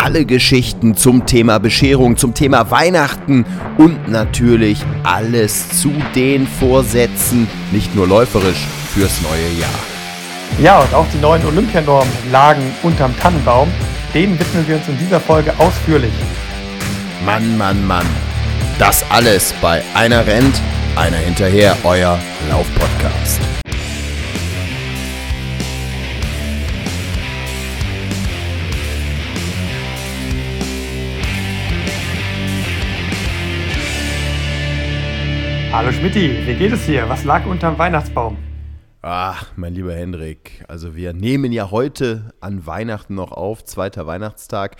alle Geschichten zum Thema Bescherung, zum Thema Weihnachten und natürlich alles zu den Vorsätzen, nicht nur läuferisch, fürs neue Jahr. Ja, und auch die neuen Olympianormen lagen unterm Tannenbaum. Denen widmen wir uns in dieser Folge ausführlich. Mann, Mann, Mann. Das alles bei einer rennt, einer hinterher, euer Laufpodcast. Hallo Schmidti, wie geht es dir? Was lag unterm Weihnachtsbaum? Ach, mein lieber Hendrik, also wir nehmen ja heute an Weihnachten noch auf, zweiter Weihnachtstag.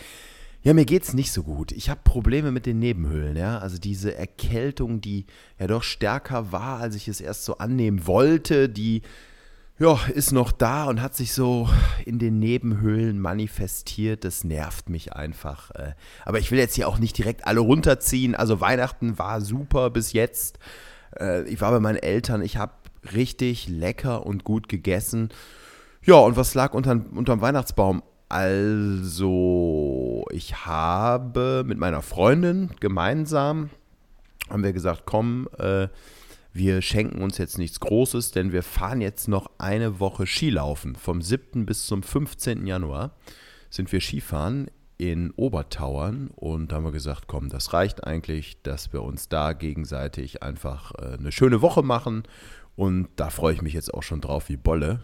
Ja, mir geht's nicht so gut. Ich habe Probleme mit den Nebenhöhlen, ja. Also diese Erkältung, die ja doch stärker war, als ich es erst so annehmen wollte, die ja, ist noch da und hat sich so in den Nebenhöhlen manifestiert. Das nervt mich einfach. Äh. Aber ich will jetzt hier auch nicht direkt alle runterziehen. Also Weihnachten war super bis jetzt. Äh, ich war bei meinen Eltern, ich habe richtig lecker und gut gegessen. Ja, und was lag unter, unterm Weihnachtsbaum? Also, ich habe mit meiner Freundin gemeinsam, haben wir gesagt, komm, äh, wir schenken uns jetzt nichts Großes, denn wir fahren jetzt noch eine Woche Skilaufen. Vom 7. bis zum 15. Januar sind wir Skifahren in Obertauern und da haben wir gesagt, komm, das reicht eigentlich, dass wir uns da gegenseitig einfach äh, eine schöne Woche machen und da freue ich mich jetzt auch schon drauf wie Bolle.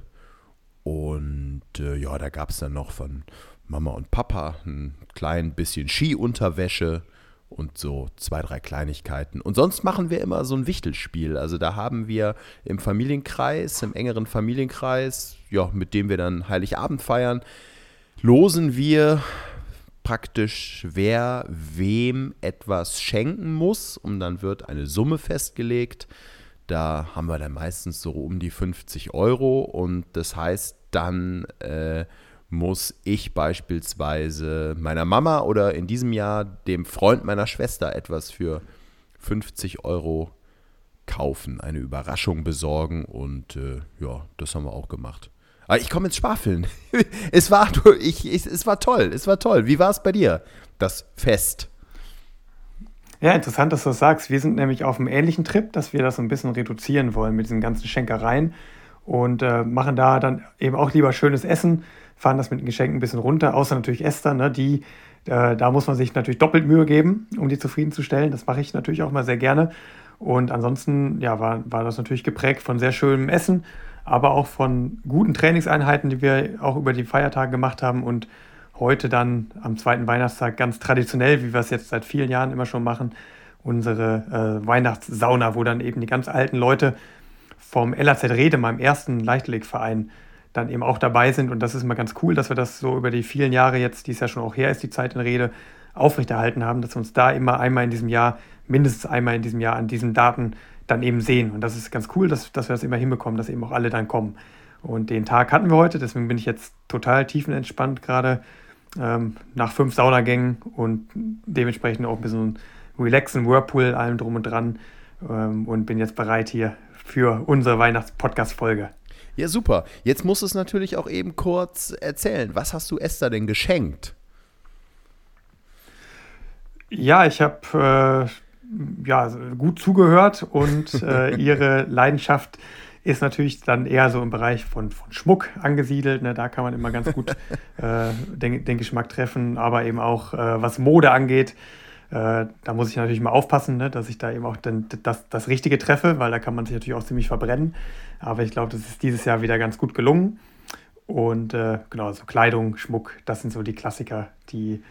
Und äh, ja, da gab es dann noch von Mama und Papa ein klein bisschen Skiunterwäsche und so zwei, drei Kleinigkeiten. Und sonst machen wir immer so ein Wichtelspiel. Also da haben wir im Familienkreis, im engeren Familienkreis, ja, mit dem wir dann Heiligabend feiern, losen wir praktisch, wer wem etwas schenken muss und dann wird eine Summe festgelegt. Da haben wir dann meistens so um die 50 Euro und das heißt dann äh, muss ich beispielsweise meiner Mama oder in diesem Jahr dem Freund meiner Schwester etwas für 50 Euro kaufen, eine Überraschung besorgen und äh, ja, das haben wir auch gemacht. Aber ich komme ins Schwafeln. es, war, ich, ich, es war toll, es war toll. Wie war es bei dir, das Fest? Ja, interessant, dass du das sagst. Wir sind nämlich auf einem ähnlichen Trip, dass wir das ein bisschen reduzieren wollen mit diesen ganzen Schenkereien und äh, machen da dann eben auch lieber schönes Essen, fahren das mit den Geschenken ein bisschen runter, außer natürlich Esther, ne, die, äh, da muss man sich natürlich doppelt Mühe geben, um die zufriedenzustellen. Das mache ich natürlich auch mal sehr gerne. Und ansonsten ja, war, war das natürlich geprägt von sehr schönem Essen aber auch von guten Trainingseinheiten, die wir auch über die Feiertage gemacht haben und heute dann am zweiten Weihnachtstag ganz traditionell, wie wir es jetzt seit vielen Jahren immer schon machen, unsere äh, Weihnachtssauna, wo dann eben die ganz alten Leute vom LAZ Rede, meinem ersten Leichtathletikverein, dann eben auch dabei sind. Und das ist immer ganz cool, dass wir das so über die vielen Jahre jetzt, die es ja schon auch her ist, die Zeit in Rede, aufrechterhalten haben, dass wir uns da immer einmal in diesem Jahr, mindestens einmal in diesem Jahr an diesen Daten dann eben sehen. Und das ist ganz cool, dass, dass wir das immer hinbekommen, dass eben auch alle dann kommen. Und den Tag hatten wir heute, deswegen bin ich jetzt total tiefenentspannt gerade ähm, nach fünf Saunagängen und dementsprechend auch ein bisschen relaxen, Whirlpool, allem drum und dran ähm, und bin jetzt bereit hier für unsere Weihnachts-Podcast-Folge. Ja, super. Jetzt musst du es natürlich auch eben kurz erzählen. Was hast du Esther denn geschenkt? Ja, ich habe äh, ja, gut zugehört und äh, ihre Leidenschaft ist natürlich dann eher so im Bereich von, von Schmuck angesiedelt. Ne? Da kann man immer ganz gut äh, den, den, Geschmack treffen, aber eben auch äh, was Mode angeht. Äh, da muss ich natürlich mal aufpassen, ne? dass ich da eben auch dann das, das Richtige treffe, weil da kann man sich natürlich auch ziemlich verbrennen. Aber ich glaube, das ist dieses Jahr wieder ganz gut gelungen. Und äh, genau, so Kleidung, Schmuck, das sind so die Klassiker, die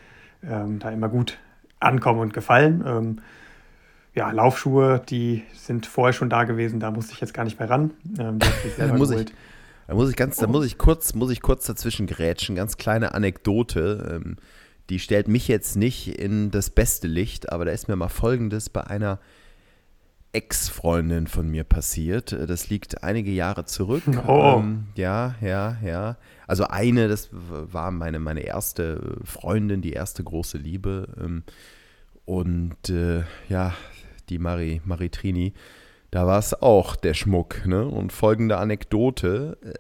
ähm, da immer gut ankommen und gefallen. Ähm, ja, Laufschuhe, die sind vorher schon da gewesen, da musste ich jetzt gar nicht mehr ran. Ähm, da, muss ich, da muss ich ganz, da muss ich kurz, muss ich kurz dazwischen grätschen. Ganz kleine Anekdote. Ähm, die stellt mich jetzt nicht in das beste Licht, aber da ist mir mal folgendes bei einer Ex-Freundin von mir passiert. Das liegt einige Jahre zurück. Oh. Ähm, ja, ja, ja. Also eine, das war meine, meine erste Freundin, die erste große Liebe. Ähm, und äh, ja, die Marie, Maritrini, da war es auch der Schmuck. Ne? Und folgende Anekdote. Äh,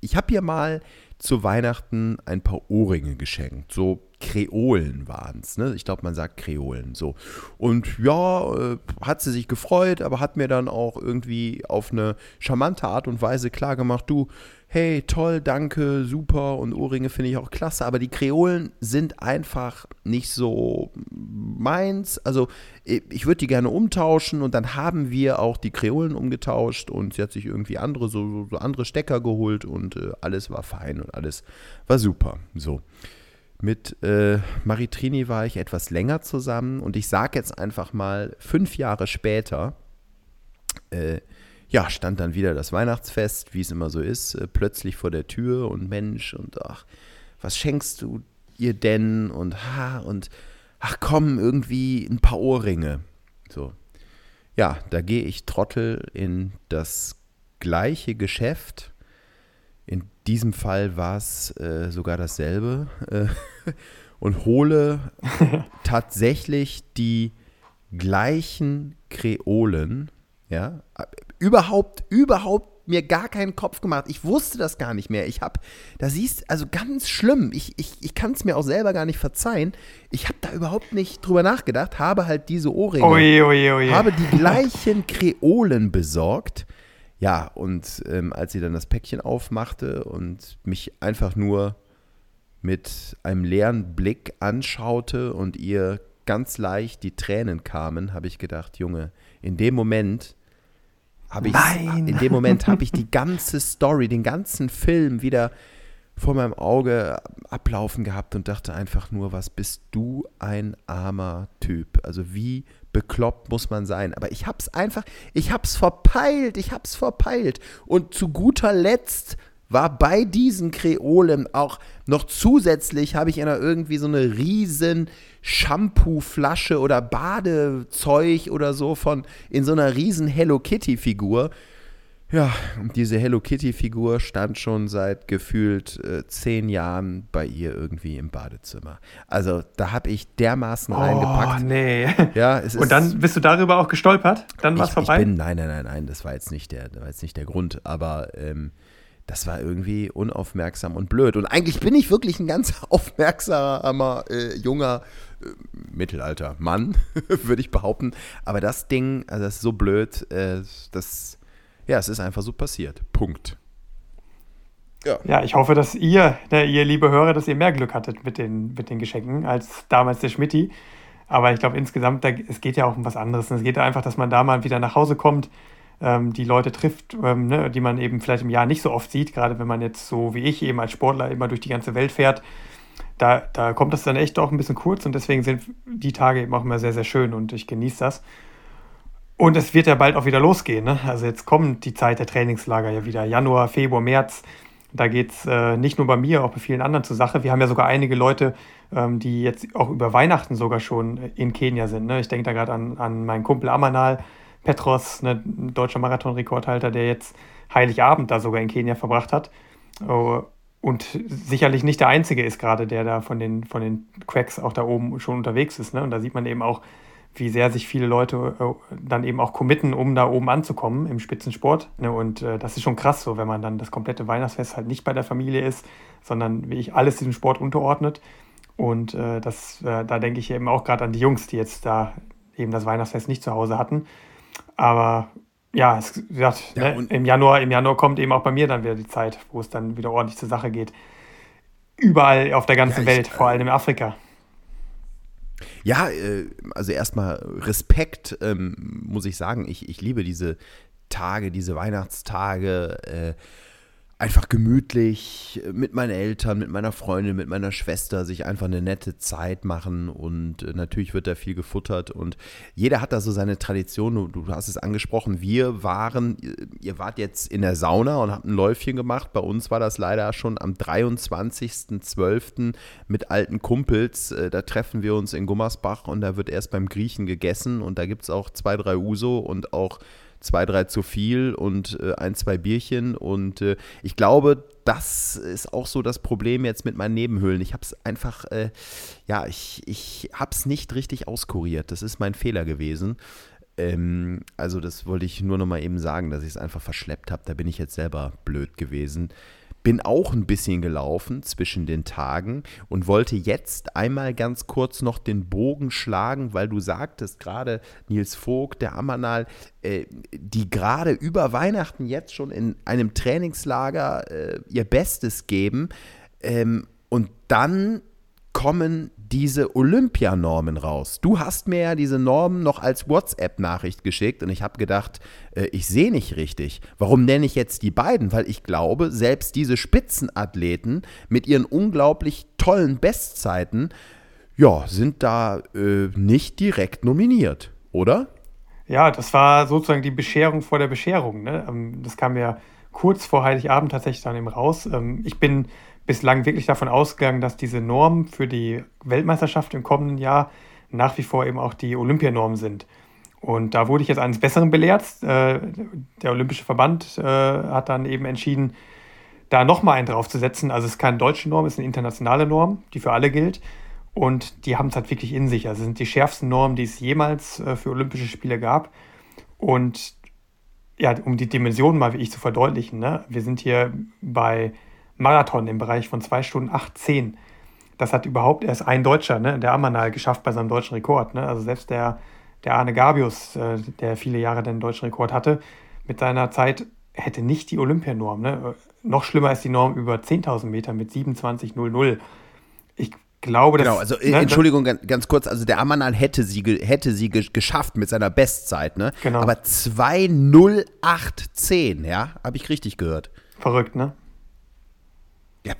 ich habe ihr mal zu Weihnachten ein paar Ohrringe geschenkt. So Kreolen waren es. Ne? Ich glaube, man sagt Kreolen. So. Und ja, äh, hat sie sich gefreut, aber hat mir dann auch irgendwie auf eine charmante Art und Weise klargemacht, du, hey, toll, danke, super und Ohrringe finde ich auch klasse, aber die Kreolen sind einfach nicht so meins. Also ich würde die gerne umtauschen und dann haben wir auch die Kreolen umgetauscht und sie hat sich irgendwie andere, so, so andere Stecker geholt und äh, alles war fein und alles war super. So. Mit äh, Maritrini war ich etwas länger zusammen und ich sage jetzt einfach mal, fünf Jahre später äh, ja, stand dann wieder das Weihnachtsfest, wie es immer so ist, äh, plötzlich vor der Tür und Mensch und ach, was schenkst du ihr denn und ha und ach komm, irgendwie ein paar Ohrringe. So. Ja, da gehe ich Trottel in das gleiche Geschäft. In diesem Fall war es äh, sogar dasselbe. Äh, und hole tatsächlich die gleichen Kreolen, ja, überhaupt, überhaupt mir gar keinen Kopf gemacht. Ich wusste das gar nicht mehr. Ich habe, da siehst also ganz schlimm. Ich, ich, ich kann es mir auch selber gar nicht verzeihen. Ich habe da überhaupt nicht drüber nachgedacht, habe halt diese Ohrringe, oje, oje, oje. habe die gleichen Kreolen besorgt. Ja, und ähm, als sie dann das Päckchen aufmachte und mich einfach nur mit einem leeren Blick anschaute und ihr ganz leicht die Tränen kamen, habe ich gedacht, Junge, in dem Moment habe ich in dem Moment habe ich die ganze Story, den ganzen Film wieder vor meinem Auge ablaufen gehabt und dachte einfach nur, was bist du ein armer Typ? Also wie bekloppt muss man sein? Aber ich hab's einfach, ich hab's verpeilt, ich hab's verpeilt. Und zu guter Letzt war bei diesen Kreolen auch noch zusätzlich, habe ich in irgendwie so eine riesen Shampoo-Flasche oder Badezeug oder so von in so einer riesen Hello Kitty-Figur. Ja, und diese Hello Kitty-Figur stand schon seit gefühlt äh, zehn Jahren bei ihr irgendwie im Badezimmer. Also da habe ich dermaßen oh, reingepackt. Oh, nee. Ja, es und dann bist du darüber auch gestolpert? Dann war es vorbei? Ich bin, nein, nein, nein, nein, das war jetzt nicht der, war jetzt nicht der Grund. Aber ähm, das war irgendwie unaufmerksam und blöd. Und eigentlich bin ich wirklich ein ganz aufmerksamer, äh, junger, äh, Mittelalter Mann, würde ich behaupten. Aber das Ding, also das ist so blöd, äh, das, ja, es ist einfach so passiert. Punkt. Ja. ja, ich hoffe, dass ihr, ne, ihr liebe Hörer, dass ihr mehr Glück hattet mit den, mit den Geschenken als damals der Schmitti. Aber ich glaube insgesamt, da, es geht ja auch um was anderes. Es geht einfach, dass man da mal wieder nach Hause kommt, die Leute trifft, ähm, ne, die man eben vielleicht im Jahr nicht so oft sieht, gerade wenn man jetzt so wie ich eben als Sportler immer durch die ganze Welt fährt. Da, da kommt das dann echt auch ein bisschen kurz und deswegen sind die Tage eben auch immer sehr, sehr schön und ich genieße das. Und es wird ja bald auch wieder losgehen. Ne? Also jetzt kommt die Zeit der Trainingslager ja wieder. Januar, Februar, März. Da geht es äh, nicht nur bei mir, auch bei vielen anderen zur Sache. Wir haben ja sogar einige Leute, ähm, die jetzt auch über Weihnachten sogar schon in Kenia sind. Ne? Ich denke da gerade an, an meinen Kumpel Amanal, Petros, ne, ein deutscher Marathonrekordhalter, der jetzt Heiligabend da sogar in Kenia verbracht hat. Oh, und sicherlich nicht der Einzige ist gerade, der da von den, von den Cracks auch da oben schon unterwegs ist. Ne? Und da sieht man eben auch, wie sehr sich viele Leute äh, dann eben auch committen, um da oben anzukommen im Spitzensport. Ne? Und äh, das ist schon krass so, wenn man dann das komplette Weihnachtsfest halt nicht bei der Familie ist, sondern wie ich alles diesem Sport unterordnet. Und äh, das, äh, da denke ich eben auch gerade an die Jungs, die jetzt da eben das Weihnachtsfest nicht zu Hause hatten. Aber ja, es, gesagt, ja, ne, im, Januar, im Januar kommt eben auch bei mir dann wieder die Zeit, wo es dann wieder ordentlich zur Sache geht. Überall auf der ganzen ja, ich, Welt, vor allem in Afrika. Ja, äh, also erstmal Respekt, ähm, muss ich sagen. Ich, ich liebe diese Tage, diese Weihnachtstage. Äh, einfach gemütlich mit meinen Eltern, mit meiner Freundin, mit meiner Schwester sich einfach eine nette Zeit machen und äh, natürlich wird da viel gefuttert und jeder hat da so seine Tradition. Du, hast es angesprochen, wir waren, ihr wart jetzt in der Sauna und habt ein Läufchen gemacht. Bei uns war das leider schon am 23.12. mit alten Kumpels. Äh, da treffen wir uns in Gummersbach und da wird erst beim Griechen gegessen und da gibt es auch zwei, drei Uso und auch zwei, drei zu viel und äh, ein, zwei Bierchen. Und äh, ich glaube, das ist auch so das Problem jetzt mit meinen Nebenhöhlen. Ich habe es einfach, äh, ja, ich, ich habe es nicht richtig auskuriert. Das ist mein Fehler gewesen. Ähm, also das wollte ich nur noch mal eben sagen, dass ich es einfach verschleppt habe. Da bin ich jetzt selber blöd gewesen. Bin auch ein bisschen gelaufen zwischen den Tagen und wollte jetzt einmal ganz kurz noch den Bogen schlagen, weil du sagtest gerade Nils Vogt, der Amanal, äh, die gerade über Weihnachten jetzt schon in einem Trainingslager äh, ihr Bestes geben. Ähm, und dann kommen diese Olympianormen raus. Du hast mir ja diese Normen noch als WhatsApp-Nachricht geschickt und ich habe gedacht, äh, ich sehe nicht richtig. Warum nenne ich jetzt die beiden? Weil ich glaube, selbst diese Spitzenathleten mit ihren unglaublich tollen Bestzeiten, ja, sind da äh, nicht direkt nominiert, oder? Ja, das war sozusagen die Bescherung vor der Bescherung. Ne? Ähm, das kam ja kurz vor Heiligabend tatsächlich dann eben raus. Ähm, ich bin bislang wirklich davon ausgegangen, dass diese Normen für die Weltmeisterschaft im kommenden Jahr nach wie vor eben auch die Olympianormen sind. Und da wurde ich jetzt eines Besseren belehrt. Äh, der Olympische Verband äh, hat dann eben entschieden, da nochmal einen draufzusetzen. Also es ist keine deutsche Norm, es ist eine internationale Norm, die für alle gilt. Und die haben es halt wirklich in sich. Also es sind die schärfsten Normen, die es jemals äh, für Olympische Spiele gab. Und ja, um die Dimensionen mal wie ich zu verdeutlichen, ne? wir sind hier bei Marathon im Bereich von 2 Stunden 8,10. Das hat überhaupt erst ein Deutscher, ne, der Amanal, geschafft bei seinem deutschen Rekord. Ne? Also selbst der, der Arne Gabius, äh, der viele Jahre den deutschen Rekord hatte, mit seiner Zeit hätte nicht die Olympianorm. Ne? Noch schlimmer ist die Norm über 10.000 Meter mit 27,00. Ich glaube, dass. Genau, also ne, Entschuldigung, ganz, kurz, also der Amanal hätte sie, hätte sie geschafft mit seiner Bestzeit, ne? Genau. Aber 2,0810, ja? Habe ich richtig gehört. Verrückt, ne? Ja,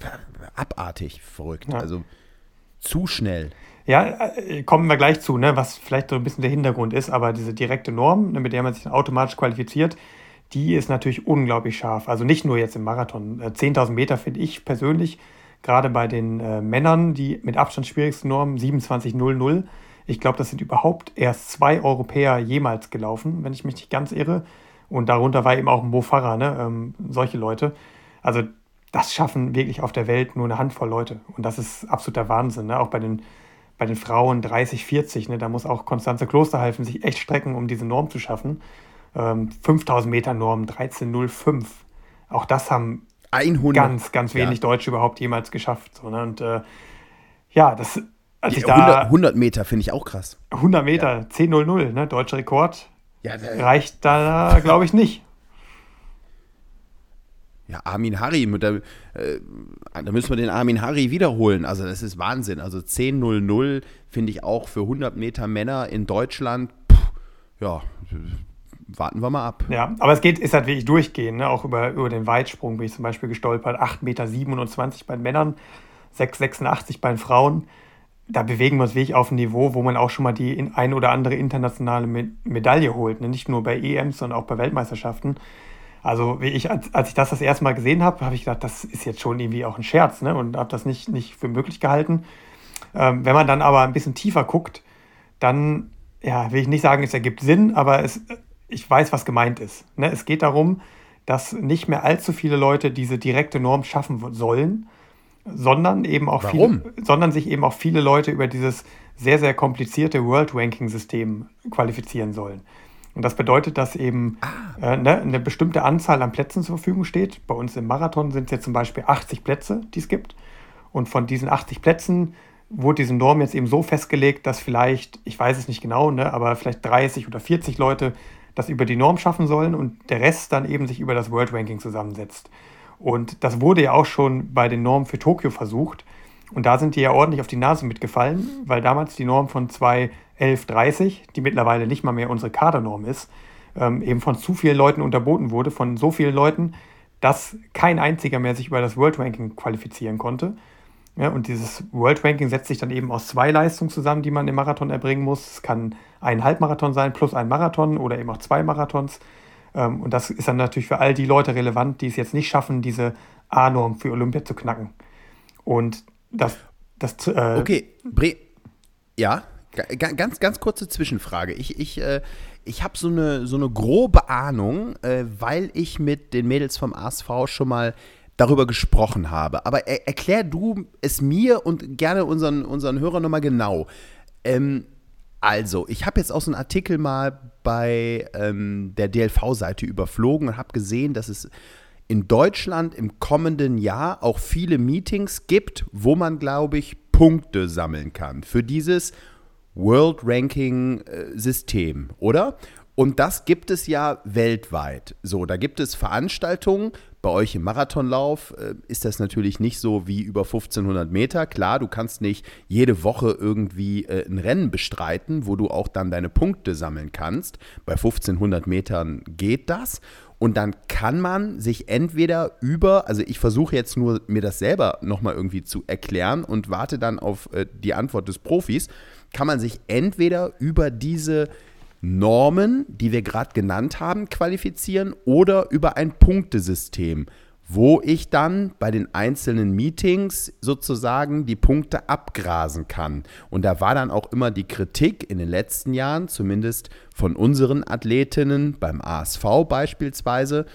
abartig verrückt. Ja. Also zu schnell. Ja, äh, kommen wir gleich zu, ne, was vielleicht so ein bisschen der Hintergrund ist, aber diese direkte Norm, ne, mit der man sich automatisch qualifiziert, die ist natürlich unglaublich scharf. Also nicht nur jetzt im Marathon. 10.000 äh, Meter finde ich persönlich, gerade bei den äh, Männern, die mit Abstand schwierigsten Normen, 27.00. Ich glaube, das sind überhaupt erst zwei Europäer jemals gelaufen, wenn ich mich nicht ganz irre. Und darunter war eben auch Mo Farah, ne, ähm, solche Leute. Also das schaffen wirklich auf der Welt nur eine Handvoll Leute. Und das ist absoluter Wahnsinn. Ne? Auch bei den, bei den Frauen 30, 40, ne? da muss auch Konstanze Klosterhalfen sich echt strecken, um diese Norm zu schaffen. Ähm, 5000 Meter Norm, 1305. Auch das haben 100. ganz, ganz wenig ja. Deutsche überhaupt jemals geschafft. So, ne? Und äh, ja, das. Als ich 100, da, 100 Meter finde ich auch krass. 100 Meter, ja. 10.00, ne? deutscher Rekord. Ja, reicht da, glaube ich, nicht. Ja, Armin Harry, da, äh, da müssen wir den Armin Harry wiederholen. Also das ist Wahnsinn. Also 10.00 finde ich auch für 100 Meter Männer in Deutschland. Pff, ja, warten wir mal ab. Ja, aber es geht, ist halt wirklich durchgehen. Ne? Auch über, über den Weitsprung bin ich zum Beispiel gestolpert. 8,27 Meter bei den Männern, 6,86 bei den Frauen. Da bewegen wir uns wirklich auf ein Niveau, wo man auch schon mal die ein oder andere internationale Medaille holt. Ne? Nicht nur bei EMs, sondern auch bei Weltmeisterschaften. Also wie ich, als, als ich das das erste Mal gesehen habe, habe ich gedacht, das ist jetzt schon irgendwie auch ein Scherz ne? und habe das nicht, nicht für möglich gehalten. Ähm, wenn man dann aber ein bisschen tiefer guckt, dann, ja, will ich nicht sagen, es ergibt Sinn, aber es, ich weiß, was gemeint ist. Ne? Es geht darum, dass nicht mehr allzu viele Leute diese direkte Norm schaffen sollen, sondern eben auch Warum? viele, sondern sich eben auch viele Leute über dieses sehr, sehr komplizierte World Ranking System qualifizieren sollen. Und das bedeutet, dass eben ah. äh, ne, eine bestimmte Anzahl an Plätzen zur Verfügung steht. Bei uns im Marathon sind es jetzt zum Beispiel 80 Plätze, die es gibt. Und von diesen 80 Plätzen wurde diese Norm jetzt eben so festgelegt, dass vielleicht, ich weiß es nicht genau, ne, aber vielleicht 30 oder 40 Leute das über die Norm schaffen sollen und der Rest dann eben sich über das World Ranking zusammensetzt. Und das wurde ja auch schon bei den Normen für Tokio versucht. Und da sind die ja ordentlich auf die Nase mitgefallen, weil damals die Norm von zwei 11.30, die mittlerweile nicht mal mehr unsere Kadernorm ist, ähm, eben von zu vielen Leuten unterboten wurde, von so vielen Leuten, dass kein einziger mehr sich über das World Ranking qualifizieren konnte. Ja, und dieses World Ranking setzt sich dann eben aus zwei Leistungen zusammen, die man im Marathon erbringen muss. Es kann ein Halbmarathon sein plus ein Marathon oder eben auch zwei Marathons. Ähm, und das ist dann natürlich für all die Leute relevant, die es jetzt nicht schaffen, diese A-Norm für Olympia zu knacken. Und das. das äh, okay, Bre ja. Ganz, ganz kurze Zwischenfrage. Ich, ich, äh, ich habe so eine, so eine grobe Ahnung, äh, weil ich mit den Mädels vom ASV schon mal darüber gesprochen habe. Aber er, erklär du es mir und gerne unseren, unseren Hörern nochmal genau. Ähm, also, ich habe jetzt auch so einen Artikel mal bei ähm, der DLV-Seite überflogen und habe gesehen, dass es in Deutschland im kommenden Jahr auch viele Meetings gibt, wo man, glaube ich, Punkte sammeln kann für dieses World Ranking äh, System, oder? Und das gibt es ja weltweit. So, da gibt es Veranstaltungen. Bei euch im Marathonlauf äh, ist das natürlich nicht so wie über 1500 Meter. Klar, du kannst nicht jede Woche irgendwie äh, ein Rennen bestreiten, wo du auch dann deine Punkte sammeln kannst. Bei 1500 Metern geht das. Und dann kann man sich entweder über, also ich versuche jetzt nur mir das selber nochmal irgendwie zu erklären und warte dann auf äh, die Antwort des Profis, kann man sich entweder über diese Normen, die wir gerade genannt haben, qualifizieren oder über ein Punktesystem, wo ich dann bei den einzelnen Meetings sozusagen die Punkte abgrasen kann. Und da war dann auch immer die Kritik in den letzten Jahren, zumindest von unseren Athletinnen beim ASV beispielsweise,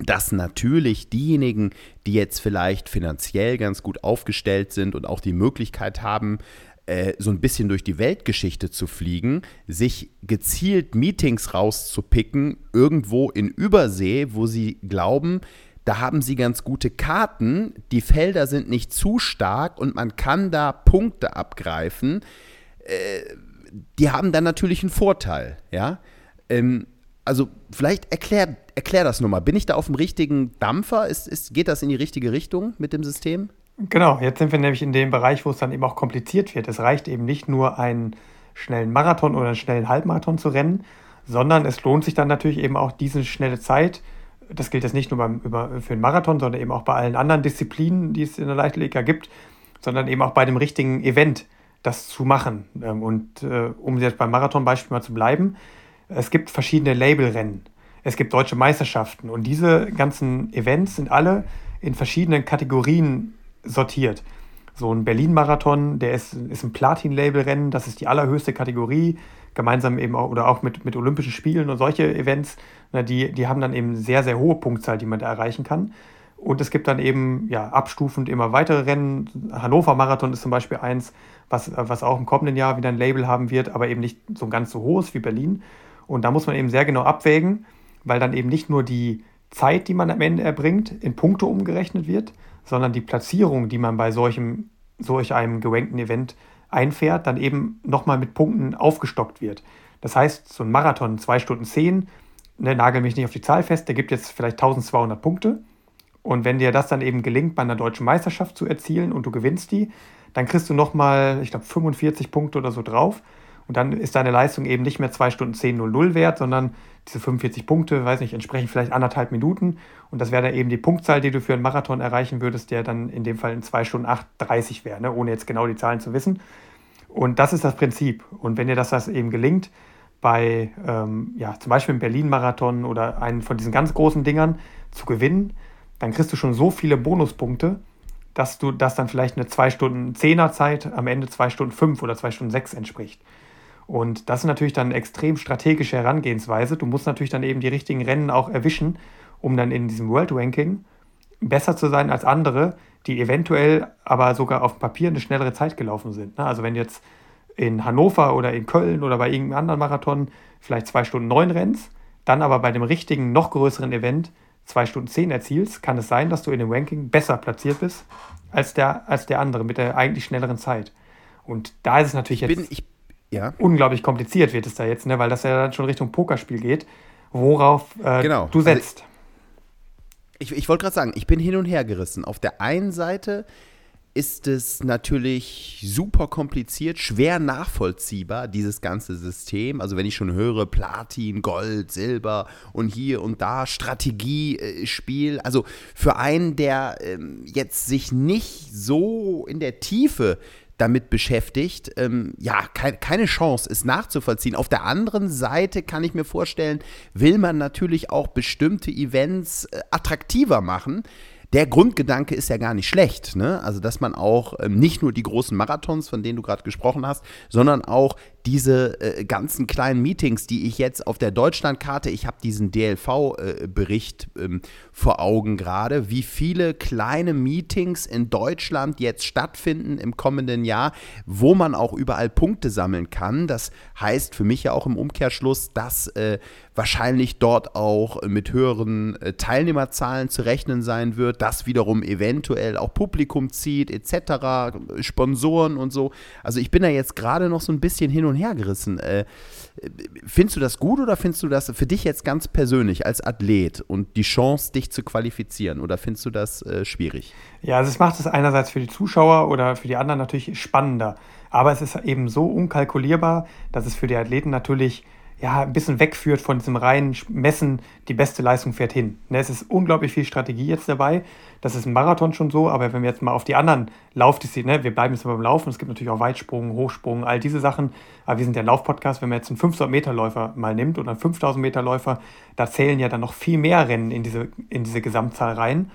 dass natürlich diejenigen, die jetzt vielleicht finanziell ganz gut aufgestellt sind und auch die Möglichkeit haben, äh, so ein bisschen durch die Weltgeschichte zu fliegen, sich gezielt Meetings rauszupicken, irgendwo in Übersee, wo sie glauben, da haben sie ganz gute Karten, die Felder sind nicht zu stark und man kann da Punkte abgreifen. Äh, die haben dann natürlich einen Vorteil, ja. Ähm, also vielleicht erklär, erklär das nochmal. Bin ich da auf dem richtigen Dampfer? Ist, ist, geht das in die richtige Richtung mit dem System? Genau, jetzt sind wir nämlich in dem Bereich, wo es dann eben auch kompliziert wird. Es reicht eben nicht nur einen schnellen Marathon oder einen schnellen Halbmarathon zu rennen, sondern es lohnt sich dann natürlich eben auch diese schnelle Zeit. Das gilt jetzt nicht nur beim, über, für den Marathon, sondern eben auch bei allen anderen Disziplinen, die es in der Leichtathletik gibt, sondern eben auch bei dem richtigen Event das zu machen. Ähm, und äh, um jetzt beim Marathon-Beispiel mal zu bleiben, es gibt verschiedene Labelrennen. Es gibt deutsche Meisterschaften und diese ganzen Events sind alle in verschiedenen Kategorien sortiert. So ein Berlin-Marathon, der ist, ist ein Platin-Label-Rennen, das ist die allerhöchste Kategorie, gemeinsam eben auch oder auch mit, mit Olympischen Spielen und solche Events, na, die, die haben dann eben sehr, sehr hohe Punktzahl, die man da erreichen kann. Und es gibt dann eben ja, abstufend immer weitere Rennen. Hannover Marathon ist zum Beispiel eins, was, was auch im kommenden Jahr wieder ein Label haben wird, aber eben nicht so ganz so hohes wie Berlin. Und da muss man eben sehr genau abwägen, weil dann eben nicht nur die Zeit, die man am Ende erbringt, in Punkte umgerechnet wird, sondern die Platzierung, die man bei solchem, solch einem gerankten Event einfährt, dann eben nochmal mit Punkten aufgestockt wird. Das heißt, so ein Marathon, 2 Stunden 10, ne, nagel mich nicht auf die Zahl fest, der gibt jetzt vielleicht 1200 Punkte. Und wenn dir das dann eben gelingt, bei einer deutschen Meisterschaft zu erzielen und du gewinnst die, dann kriegst du nochmal, ich glaube, 45 Punkte oder so drauf. Und dann ist deine Leistung eben nicht mehr 2 Stunden 10 00 wert, sondern diese 45 Punkte, weiß nicht, entsprechen vielleicht anderthalb Minuten. Und das wäre dann eben die Punktzahl, die du für einen Marathon erreichen würdest, der dann in dem Fall in 2 Stunden 8,30 wäre, ne? ohne jetzt genau die Zahlen zu wissen. Und das ist das Prinzip. Und wenn dir das, das eben gelingt, bei ähm, ja, zum Beispiel im Berlin-Marathon oder einen von diesen ganz großen Dingern zu gewinnen, dann kriegst du schon so viele Bonuspunkte, dass du das dann vielleicht eine 2 Stunden 10er Zeit am Ende 2 Stunden 5 oder 2 Stunden 6 entspricht. Und das ist natürlich dann eine extrem strategische Herangehensweise. Du musst natürlich dann eben die richtigen Rennen auch erwischen, um dann in diesem World Ranking besser zu sein als andere, die eventuell aber sogar auf dem Papier eine schnellere Zeit gelaufen sind. Ne? Also wenn du jetzt in Hannover oder in Köln oder bei irgendeinem anderen Marathon vielleicht zwei Stunden neun rennst, dann aber bei dem richtigen, noch größeren Event zwei Stunden zehn erzielst, kann es sein, dass du in dem Ranking besser platziert bist als der, als der andere mit der eigentlich schnelleren Zeit. Und da ist es natürlich ich jetzt. Bin, ich ja. unglaublich kompliziert wird es da jetzt, ne? weil das ja dann schon Richtung Pokerspiel geht, worauf äh, genau. du setzt. Also ich, ich wollte gerade sagen, ich bin hin und her gerissen. Auf der einen Seite ist es natürlich super kompliziert, schwer nachvollziehbar, dieses ganze System. Also wenn ich schon höre, Platin, Gold, Silber und hier und da Strategiespiel. Also für einen, der ähm, jetzt sich nicht so in der Tiefe damit beschäftigt. Ähm, ja, ke keine Chance, es nachzuvollziehen. Auf der anderen Seite kann ich mir vorstellen, will man natürlich auch bestimmte Events äh, attraktiver machen. Der Grundgedanke ist ja gar nicht schlecht, ne? Also, dass man auch ähm, nicht nur die großen Marathons, von denen du gerade gesprochen hast, sondern auch diese äh, ganzen kleinen Meetings, die ich jetzt auf der Deutschlandkarte, ich habe diesen DLV-Bericht äh, ähm, vor Augen gerade, wie viele kleine Meetings in Deutschland jetzt stattfinden im kommenden Jahr, wo man auch überall Punkte sammeln kann. Das heißt für mich ja auch im Umkehrschluss, dass äh, wahrscheinlich dort auch mit höheren äh, Teilnehmerzahlen zu rechnen sein wird, das wiederum eventuell auch Publikum zieht, etc., Sponsoren und so. Also ich bin da jetzt gerade noch so ein bisschen hin und her gerissen. Äh, findest du das gut oder findest du das für dich jetzt ganz persönlich als Athlet und die Chance, dich zu qualifizieren oder findest du das äh, schwierig? Ja, also es macht es einerseits für die Zuschauer oder für die anderen natürlich spannender. Aber es ist eben so unkalkulierbar, dass es für die Athleten natürlich ja, ein bisschen wegführt von diesem reinen Messen, die beste Leistung fährt hin. Ne, es ist unglaublich viel Strategie jetzt dabei. Das ist im Marathon schon so, aber wenn wir jetzt mal auf die anderen Laufdisziplinen, ne, wir bleiben jetzt mal beim Laufen, es gibt natürlich auch Weitsprung, Hochsprung, all diese Sachen, aber wir sind ja ein Laufpodcast, wenn man jetzt einen 500 Meter Läufer mal nimmt oder einen 5000 Meter Läufer, da zählen ja dann noch viel mehr Rennen in diese, in diese Gesamtzahl rein.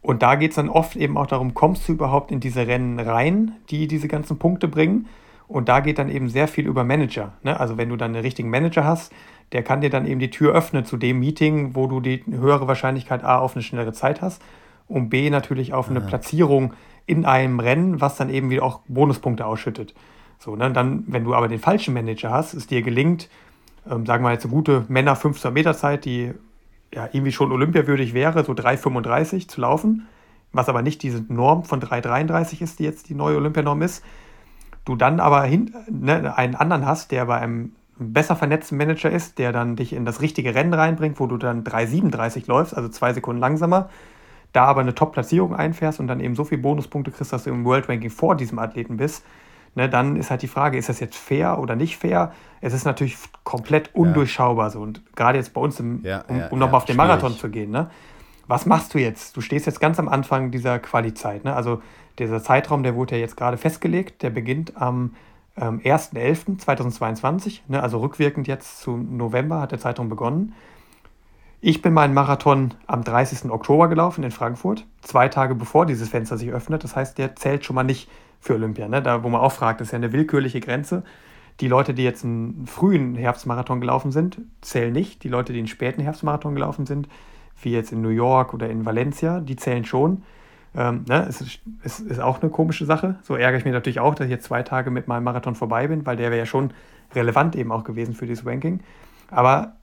Und da geht es dann oft eben auch darum, kommst du überhaupt in diese Rennen rein, die diese ganzen Punkte bringen? Und da geht dann eben sehr viel über Manager. Ne? Also wenn du dann einen richtigen Manager hast, der kann dir dann eben die Tür öffnen zu dem Meeting, wo du die höhere Wahrscheinlichkeit A auf eine schnellere Zeit hast und B natürlich auf eine ja. Platzierung in einem Rennen, was dann eben wieder auch Bonuspunkte ausschüttet. So, ne? Dann, wenn du aber den falschen Manager hast, es dir gelingt, ähm, sagen wir jetzt eine gute Männer 15 Meter Zeit, die ja irgendwie schon olympiawürdig wäre, so 3,35 zu laufen, was aber nicht diese Norm von 3,33 ist, die jetzt die neue Olympianorm ist, du dann aber hin, ne, einen anderen hast, der bei einem besser vernetzten Manager ist, der dann dich in das richtige Rennen reinbringt, wo du dann 3,37 läufst, also zwei Sekunden langsamer, da aber eine Top-Platzierung einfährst und dann eben so viele Bonuspunkte kriegst, dass du im World Ranking vor diesem Athleten bist, ne, dann ist halt die Frage, ist das jetzt fair oder nicht fair? Es ist natürlich komplett undurchschaubar so. Und gerade jetzt bei uns, im, ja, um, um nochmal auf den Marathon zu gehen, ne? was machst du jetzt? Du stehst jetzt ganz am Anfang dieser Quali-Zeit. Ne? Also dieser Zeitraum, der wurde ja jetzt gerade festgelegt, der beginnt am ähm, 1.11.2022, ne, also rückwirkend jetzt zu November hat der Zeitraum begonnen. Ich bin meinen Marathon am 30. Oktober gelaufen in Frankfurt, zwei Tage bevor dieses Fenster sich öffnet. Das heißt, der zählt schon mal nicht für Olympia. Ne? Da, wo man auch fragt, das ist ja eine willkürliche Grenze. Die Leute, die jetzt einen frühen Herbstmarathon gelaufen sind, zählen nicht. Die Leute, die einen späten Herbstmarathon gelaufen sind, wie jetzt in New York oder in Valencia, die zählen schon. Ähm, ne, es, ist, es ist auch eine komische Sache. So ärgere ich mich natürlich auch, dass ich jetzt zwei Tage mit meinem Marathon vorbei bin, weil der wäre ja schon relevant eben auch gewesen für dieses Ranking. Aber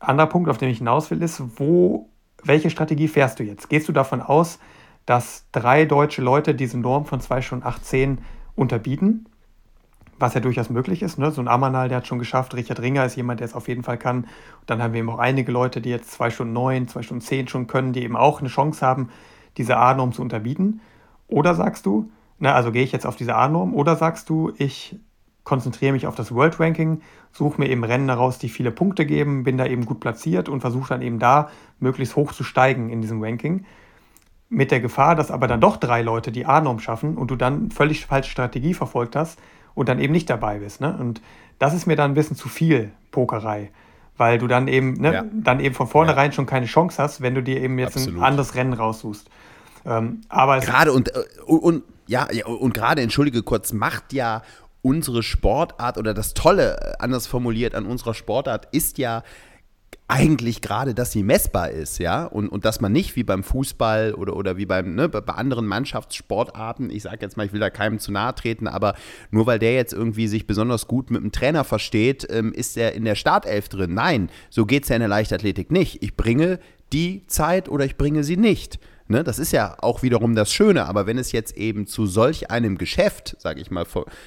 anderer Punkt, auf den ich hinaus will, ist, wo, welche Strategie fährst du jetzt? Gehst du davon aus, dass drei deutsche Leute diese Norm von 2 Stunden 18 unterbieten? Was ja durchaus möglich ist. Ne? So ein Amanal, der hat schon geschafft. Richard Ringer ist jemand, der es auf jeden Fall kann. Und dann haben wir eben auch einige Leute, die jetzt 2 Stunden 9, 2 Stunden 10 schon können, die eben auch eine Chance haben, diese A-Norm zu unterbieten? Oder sagst du, na, also gehe ich jetzt auf diese A-Norm, oder sagst du, ich konzentriere mich auf das World Ranking, suche mir eben Rennen heraus, die viele Punkte geben, bin da eben gut platziert und versuche dann eben da möglichst hoch zu steigen in diesem Ranking. Mit der Gefahr, dass aber dann doch drei Leute die A-Norm schaffen und du dann völlig falsche Strategie verfolgt hast und dann eben nicht dabei bist. Ne? Und das ist mir dann ein bisschen zu viel Pokerei weil du dann eben, ne, ja. dann eben von vornherein ja. schon keine Chance hast, wenn du dir eben jetzt Absolut. ein anderes Rennen raussuchst. Ähm, aber gerade und, äh, und, und ja, und gerade, entschuldige kurz, macht ja unsere Sportart oder das Tolle, äh, anders formuliert, an unserer Sportart ist ja, eigentlich gerade, dass sie messbar ist, ja, und, und dass man nicht wie beim Fußball oder, oder wie beim, ne, bei anderen Mannschaftssportarten, ich sage jetzt mal, ich will da keinem zu nahe treten, aber nur weil der jetzt irgendwie sich besonders gut mit dem Trainer versteht, ähm, ist er in der Startelf drin. Nein, so geht es ja in der Leichtathletik nicht. Ich bringe die Zeit oder ich bringe sie nicht. Ne, das ist ja auch wiederum das Schöne, aber wenn es jetzt eben zu solch einem Geschäft, sage ich mal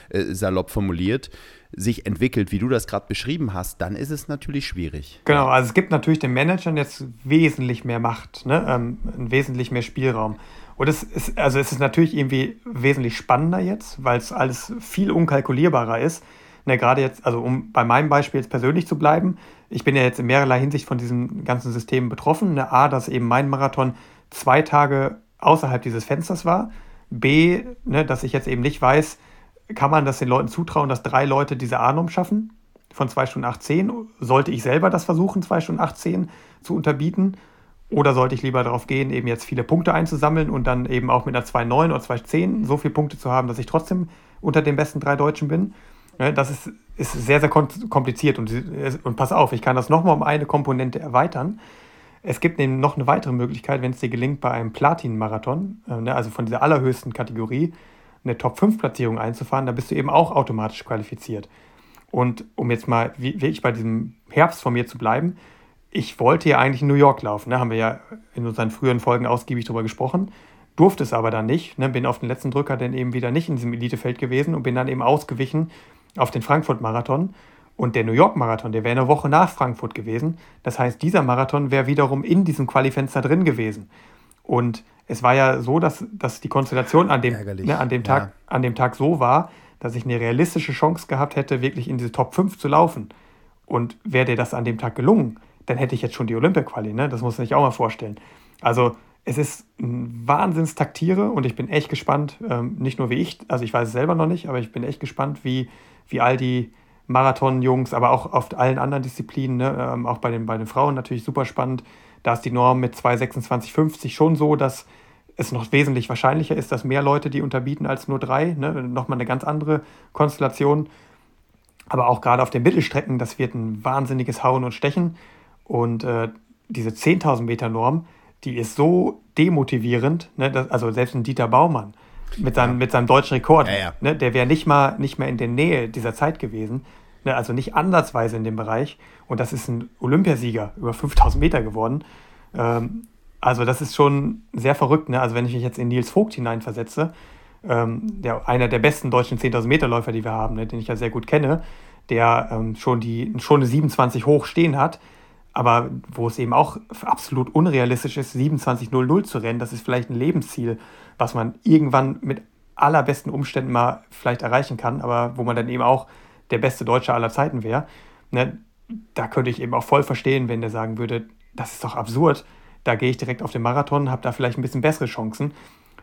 äh, salopp formuliert, sich entwickelt, wie du das gerade beschrieben hast, dann ist es natürlich schwierig. Genau, also es gibt natürlich den Managern jetzt wesentlich mehr Macht, ne? ähm, wesentlich mehr Spielraum. Und es ist, also es ist natürlich irgendwie wesentlich spannender jetzt, weil es alles viel unkalkulierbarer ist. Ne, gerade jetzt, also um bei meinem Beispiel jetzt persönlich zu bleiben, ich bin ja jetzt in mehrerlei Hinsicht von diesem ganzen System betroffen. Ne, A, dass eben mein Marathon zwei Tage außerhalb dieses Fensters war. B, ne, dass ich jetzt eben nicht weiß, kann man das den Leuten zutrauen, dass drei Leute diese A-Norm schaffen von 2 Stunden 18? Sollte ich selber das versuchen, 2 Stunden 18 zu unterbieten? Oder sollte ich lieber darauf gehen, eben jetzt viele Punkte einzusammeln und dann eben auch mit einer 2,9 oder 2,10 so viele Punkte zu haben, dass ich trotzdem unter den besten drei Deutschen bin? Ne, das ist, ist sehr, sehr kompliziert. Und, und pass auf, ich kann das nochmal um eine Komponente erweitern. Es gibt eben noch eine weitere Möglichkeit, wenn es dir gelingt, bei einem Platin-Marathon, äh, ne, also von dieser allerhöchsten Kategorie, eine Top-5-Platzierung einzufahren, da bist du eben auch automatisch qualifiziert. Und um jetzt mal wirklich bei diesem Herbst von mir zu bleiben, ich wollte ja eigentlich in New York laufen, ne? haben wir ja in unseren früheren Folgen ausgiebig darüber gesprochen, durfte es aber dann nicht, ne? bin auf den letzten Drücker dann eben wieder nicht in diesem Elitefeld gewesen und bin dann eben ausgewichen auf den Frankfurt-Marathon. Und der New York-Marathon, der wäre eine Woche nach Frankfurt gewesen. Das heißt, dieser Marathon wäre wiederum in diesem Qualifenster drin gewesen. Und es war ja so, dass, dass die Konstellation an dem, ne, an, dem Tag, ja. an dem Tag so war, dass ich eine realistische Chance gehabt hätte, wirklich in diese Top 5 zu laufen. Und wäre dir das an dem Tag gelungen, dann hätte ich jetzt schon die Olympia-Quali. Ne? Das muss man sich auch mal vorstellen. Also es ist ein Wahnsinnstaktiere und ich bin echt gespannt, ähm, nicht nur wie ich, also ich weiß es selber noch nicht, aber ich bin echt gespannt, wie, wie all die Marathon-Jungs, aber auch auf allen anderen Disziplinen, ne, ähm, auch bei den, bei den Frauen natürlich super spannend. Da ist die Norm mit 2,26,50 schon so, dass es noch wesentlich wahrscheinlicher ist, dass mehr Leute die unterbieten als nur drei. Ne? Nochmal eine ganz andere Konstellation. Aber auch gerade auf den Mittelstrecken, das wird ein wahnsinniges Hauen und Stechen. Und äh, diese 10.000 Meter Norm, die ist so demotivierend. Ne? Das, also selbst ein Dieter Baumann mit seinem, ja. mit seinem deutschen Rekord, ja, ja. Ne? der wäre nicht mal nicht mehr in der Nähe dieser Zeit gewesen. Ne? Also nicht ansatzweise in dem Bereich. Und das ist ein Olympiasieger über 5.000 Meter geworden. Ähm, also das ist schon sehr verrückt. Ne? Also wenn ich mich jetzt in Nils Vogt hineinversetze, ähm, der, einer der besten deutschen 10.000 Meter Läufer, die wir haben, ne? den ich ja sehr gut kenne, der ähm, schon, die, schon eine 27 hoch stehen hat, aber wo es eben auch absolut unrealistisch ist, 27.00 zu rennen, das ist vielleicht ein Lebensziel, was man irgendwann mit allerbesten Umständen mal vielleicht erreichen kann, aber wo man dann eben auch der beste Deutsche aller Zeiten wäre. Ne? Da könnte ich eben auch voll verstehen, wenn der sagen würde, das ist doch absurd, da gehe ich direkt auf den Marathon, habe da vielleicht ein bisschen bessere Chancen.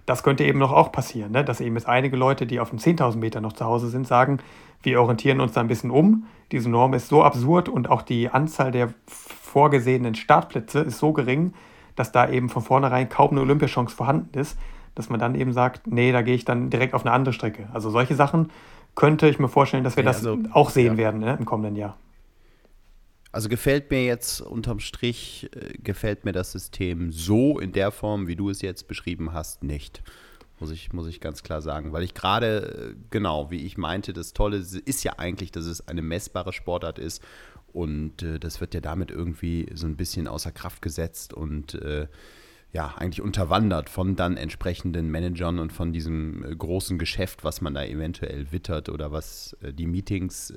Das könnte eben noch auch passieren, ne? dass eben jetzt einige Leute, die auf den 10.000 Meter noch zu Hause sind, sagen, wir orientieren uns da ein bisschen um. Diese Norm ist so absurd und auch die Anzahl der vorgesehenen Startplätze ist so gering, dass da eben von vornherein kaum eine Olympiachance vorhanden ist, dass man dann eben sagt, nee, da gehe ich dann direkt auf eine andere Strecke. Also solche Sachen könnte ich mir vorstellen, dass wir das also, auch sehen ja. werden ne, im kommenden Jahr. Also gefällt mir jetzt unterm Strich, äh, gefällt mir das System so in der Form, wie du es jetzt beschrieben hast, nicht. Muss ich, muss ich ganz klar sagen. Weil ich gerade, äh, genau, wie ich meinte, das Tolle ist ja eigentlich, dass es eine messbare Sportart ist. Und äh, das wird ja damit irgendwie so ein bisschen außer Kraft gesetzt und äh, ja, eigentlich unterwandert von dann entsprechenden Managern und von diesem äh, großen Geschäft, was man da eventuell wittert oder was äh, die Meetings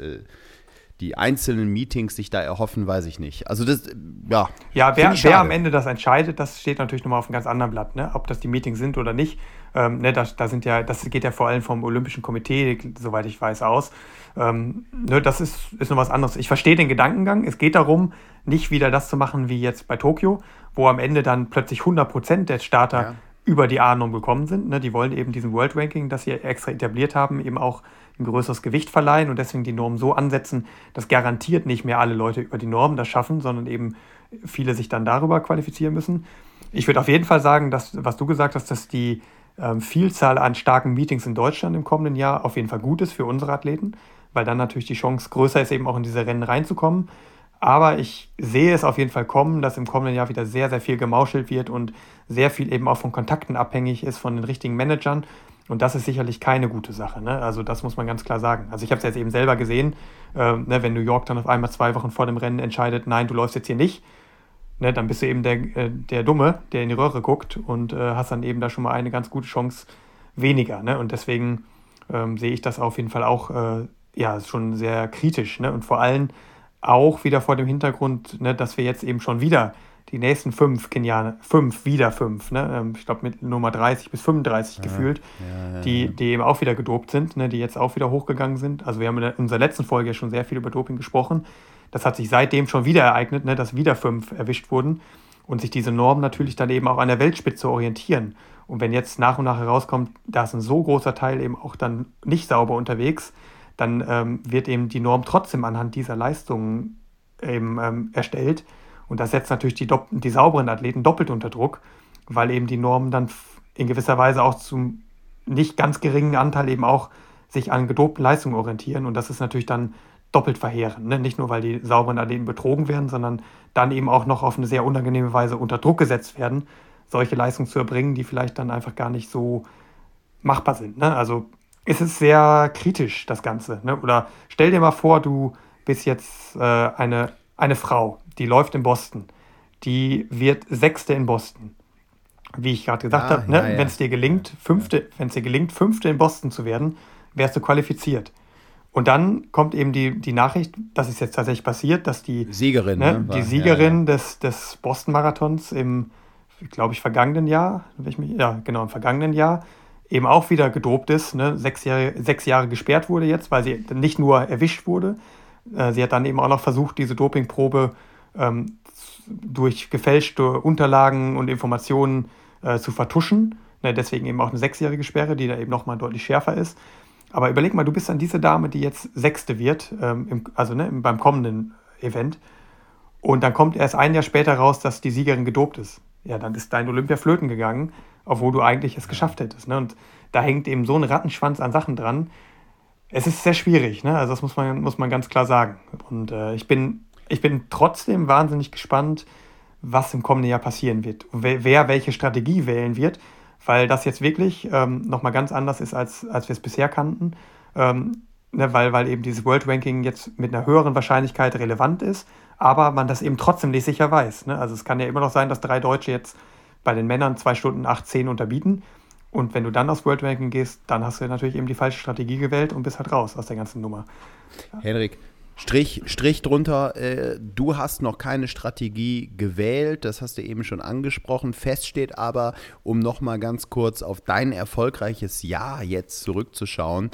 die einzelnen Meetings sich da erhoffen, weiß ich nicht. Also das, ja. Ja, wer, wer am Ende das entscheidet, das steht natürlich nochmal auf einem ganz anderen Blatt, ne? ob das die Meetings sind oder nicht. Ähm, ne, da, da sind ja, das geht ja vor allem vom Olympischen Komitee, soweit ich weiß, aus. Ähm, ne, das ist, ist noch was anderes. Ich verstehe den Gedankengang. Es geht darum, nicht wieder das zu machen wie jetzt bei Tokio, wo am Ende dann plötzlich 100% der Starter ja. Über die A-Norm gekommen sind. Ne? Die wollen eben diesen World Ranking, das sie extra etabliert haben, eben auch ein größeres Gewicht verleihen und deswegen die Norm so ansetzen, dass garantiert nicht mehr alle Leute über die Norm das schaffen, sondern eben viele sich dann darüber qualifizieren müssen. Ich würde auf jeden Fall sagen, dass, was du gesagt hast, dass die ähm, Vielzahl an starken Meetings in Deutschland im kommenden Jahr auf jeden Fall gut ist für unsere Athleten, weil dann natürlich die Chance größer ist, eben auch in diese Rennen reinzukommen. Aber ich sehe es auf jeden Fall kommen, dass im kommenden Jahr wieder sehr, sehr viel gemauschelt wird und sehr viel eben auch von Kontakten abhängig ist, von den richtigen Managern. Und das ist sicherlich keine gute Sache. Ne? Also das muss man ganz klar sagen. Also ich habe es jetzt eben selber gesehen, äh, ne, wenn New York dann auf einmal zwei Wochen vor dem Rennen entscheidet, nein, du läufst jetzt hier nicht, ne, dann bist du eben der, äh, der Dumme, der in die Röhre guckt und äh, hast dann eben da schon mal eine ganz gute Chance weniger. Ne? Und deswegen ähm, sehe ich das auf jeden Fall auch äh, ja, schon sehr kritisch. Ne? Und vor allem auch wieder vor dem Hintergrund, ne, dass wir jetzt eben schon wieder die nächsten fünf Kenianer, fünf, wieder fünf, ne? Ähm, ich glaube mit Nummer 30 bis 35 ja, gefühlt, ja, ja, die, die eben auch wieder gedopt sind, ne? die jetzt auch wieder hochgegangen sind. Also wir haben in unserer letzten Folge ja schon sehr viel über Doping gesprochen. Das hat sich seitdem schon wieder ereignet, ne? dass wieder fünf erwischt wurden und sich diese Normen natürlich dann eben auch an der Weltspitze orientieren. Und wenn jetzt nach und nach herauskommt, da ist ein so großer Teil eben auch dann nicht sauber unterwegs, dann ähm, wird eben die Norm trotzdem anhand dieser Leistungen eben ähm, erstellt und das setzt natürlich die, die sauberen Athleten doppelt unter Druck, weil eben die Norm dann in gewisser Weise auch zum nicht ganz geringen Anteil eben auch sich an gedopten Leistungen orientieren. Und das ist natürlich dann doppelt verheerend. Ne? Nicht nur, weil die sauberen Athleten betrogen werden, sondern dann eben auch noch auf eine sehr unangenehme Weise unter Druck gesetzt werden, solche Leistungen zu erbringen, die vielleicht dann einfach gar nicht so machbar sind. Ne? Also es ist sehr kritisch, das Ganze. Ne? Oder stell dir mal vor, du bist jetzt äh, eine, eine Frau, die läuft in Boston. Die wird Sechste in Boston. Wie ich gerade gesagt ah, habe, ne? ja, wenn es dir gelingt, Fünfte, wenn es dir gelingt, Fünfte in Boston zu werden, wärst du qualifiziert. Und dann kommt eben die, die Nachricht, dass es jetzt tatsächlich passiert, dass die Siegerin, ne, ne, die Siegerin ja, ja. Des, des Boston-Marathons im, glaube ich, vergangenen Jahr, mich, ja, genau, im vergangenen Jahr, eben auch wieder gedopt ist, ne, sechs, Jahre, sechs Jahre gesperrt wurde jetzt, weil sie nicht nur erwischt wurde, äh, sie hat dann eben auch noch versucht, diese Dopingprobe ähm, durch gefälschte Unterlagen und Informationen äh, zu vertuschen. Ne, deswegen eben auch eine sechsjährige Sperre, die da eben nochmal deutlich schärfer ist. Aber überleg mal, du bist dann diese Dame, die jetzt Sechste wird, ähm, im, also ne, beim kommenden Event. Und dann kommt erst ein Jahr später raus, dass die Siegerin gedopt ist. Ja, dann ist dein Olympia flöten gegangen, obwohl du eigentlich es geschafft hättest. Ne? Und da hängt eben so ein Rattenschwanz an Sachen dran. Es ist sehr schwierig, ne? also das muss man, muss man ganz klar sagen. Und äh, ich, bin, ich bin trotzdem wahnsinnig gespannt, was im kommenden Jahr passieren wird. Wer, wer welche Strategie wählen wird weil das jetzt wirklich ähm, nochmal ganz anders ist, als, als wir es bisher kannten. Ähm, ne, weil, weil eben dieses World Ranking jetzt mit einer höheren Wahrscheinlichkeit relevant ist, aber man das eben trotzdem nicht sicher weiß. Ne? Also es kann ja immer noch sein, dass drei Deutsche jetzt bei den Männern 2 Stunden 8, unterbieten. Und wenn du dann aufs World Ranking gehst, dann hast du natürlich eben die falsche Strategie gewählt und bist halt raus aus der ganzen Nummer. Henrik, Strich, Strich drunter, äh, du hast noch keine Strategie gewählt, das hast du eben schon angesprochen. Fest steht aber, um nochmal ganz kurz auf dein erfolgreiches Jahr jetzt zurückzuschauen,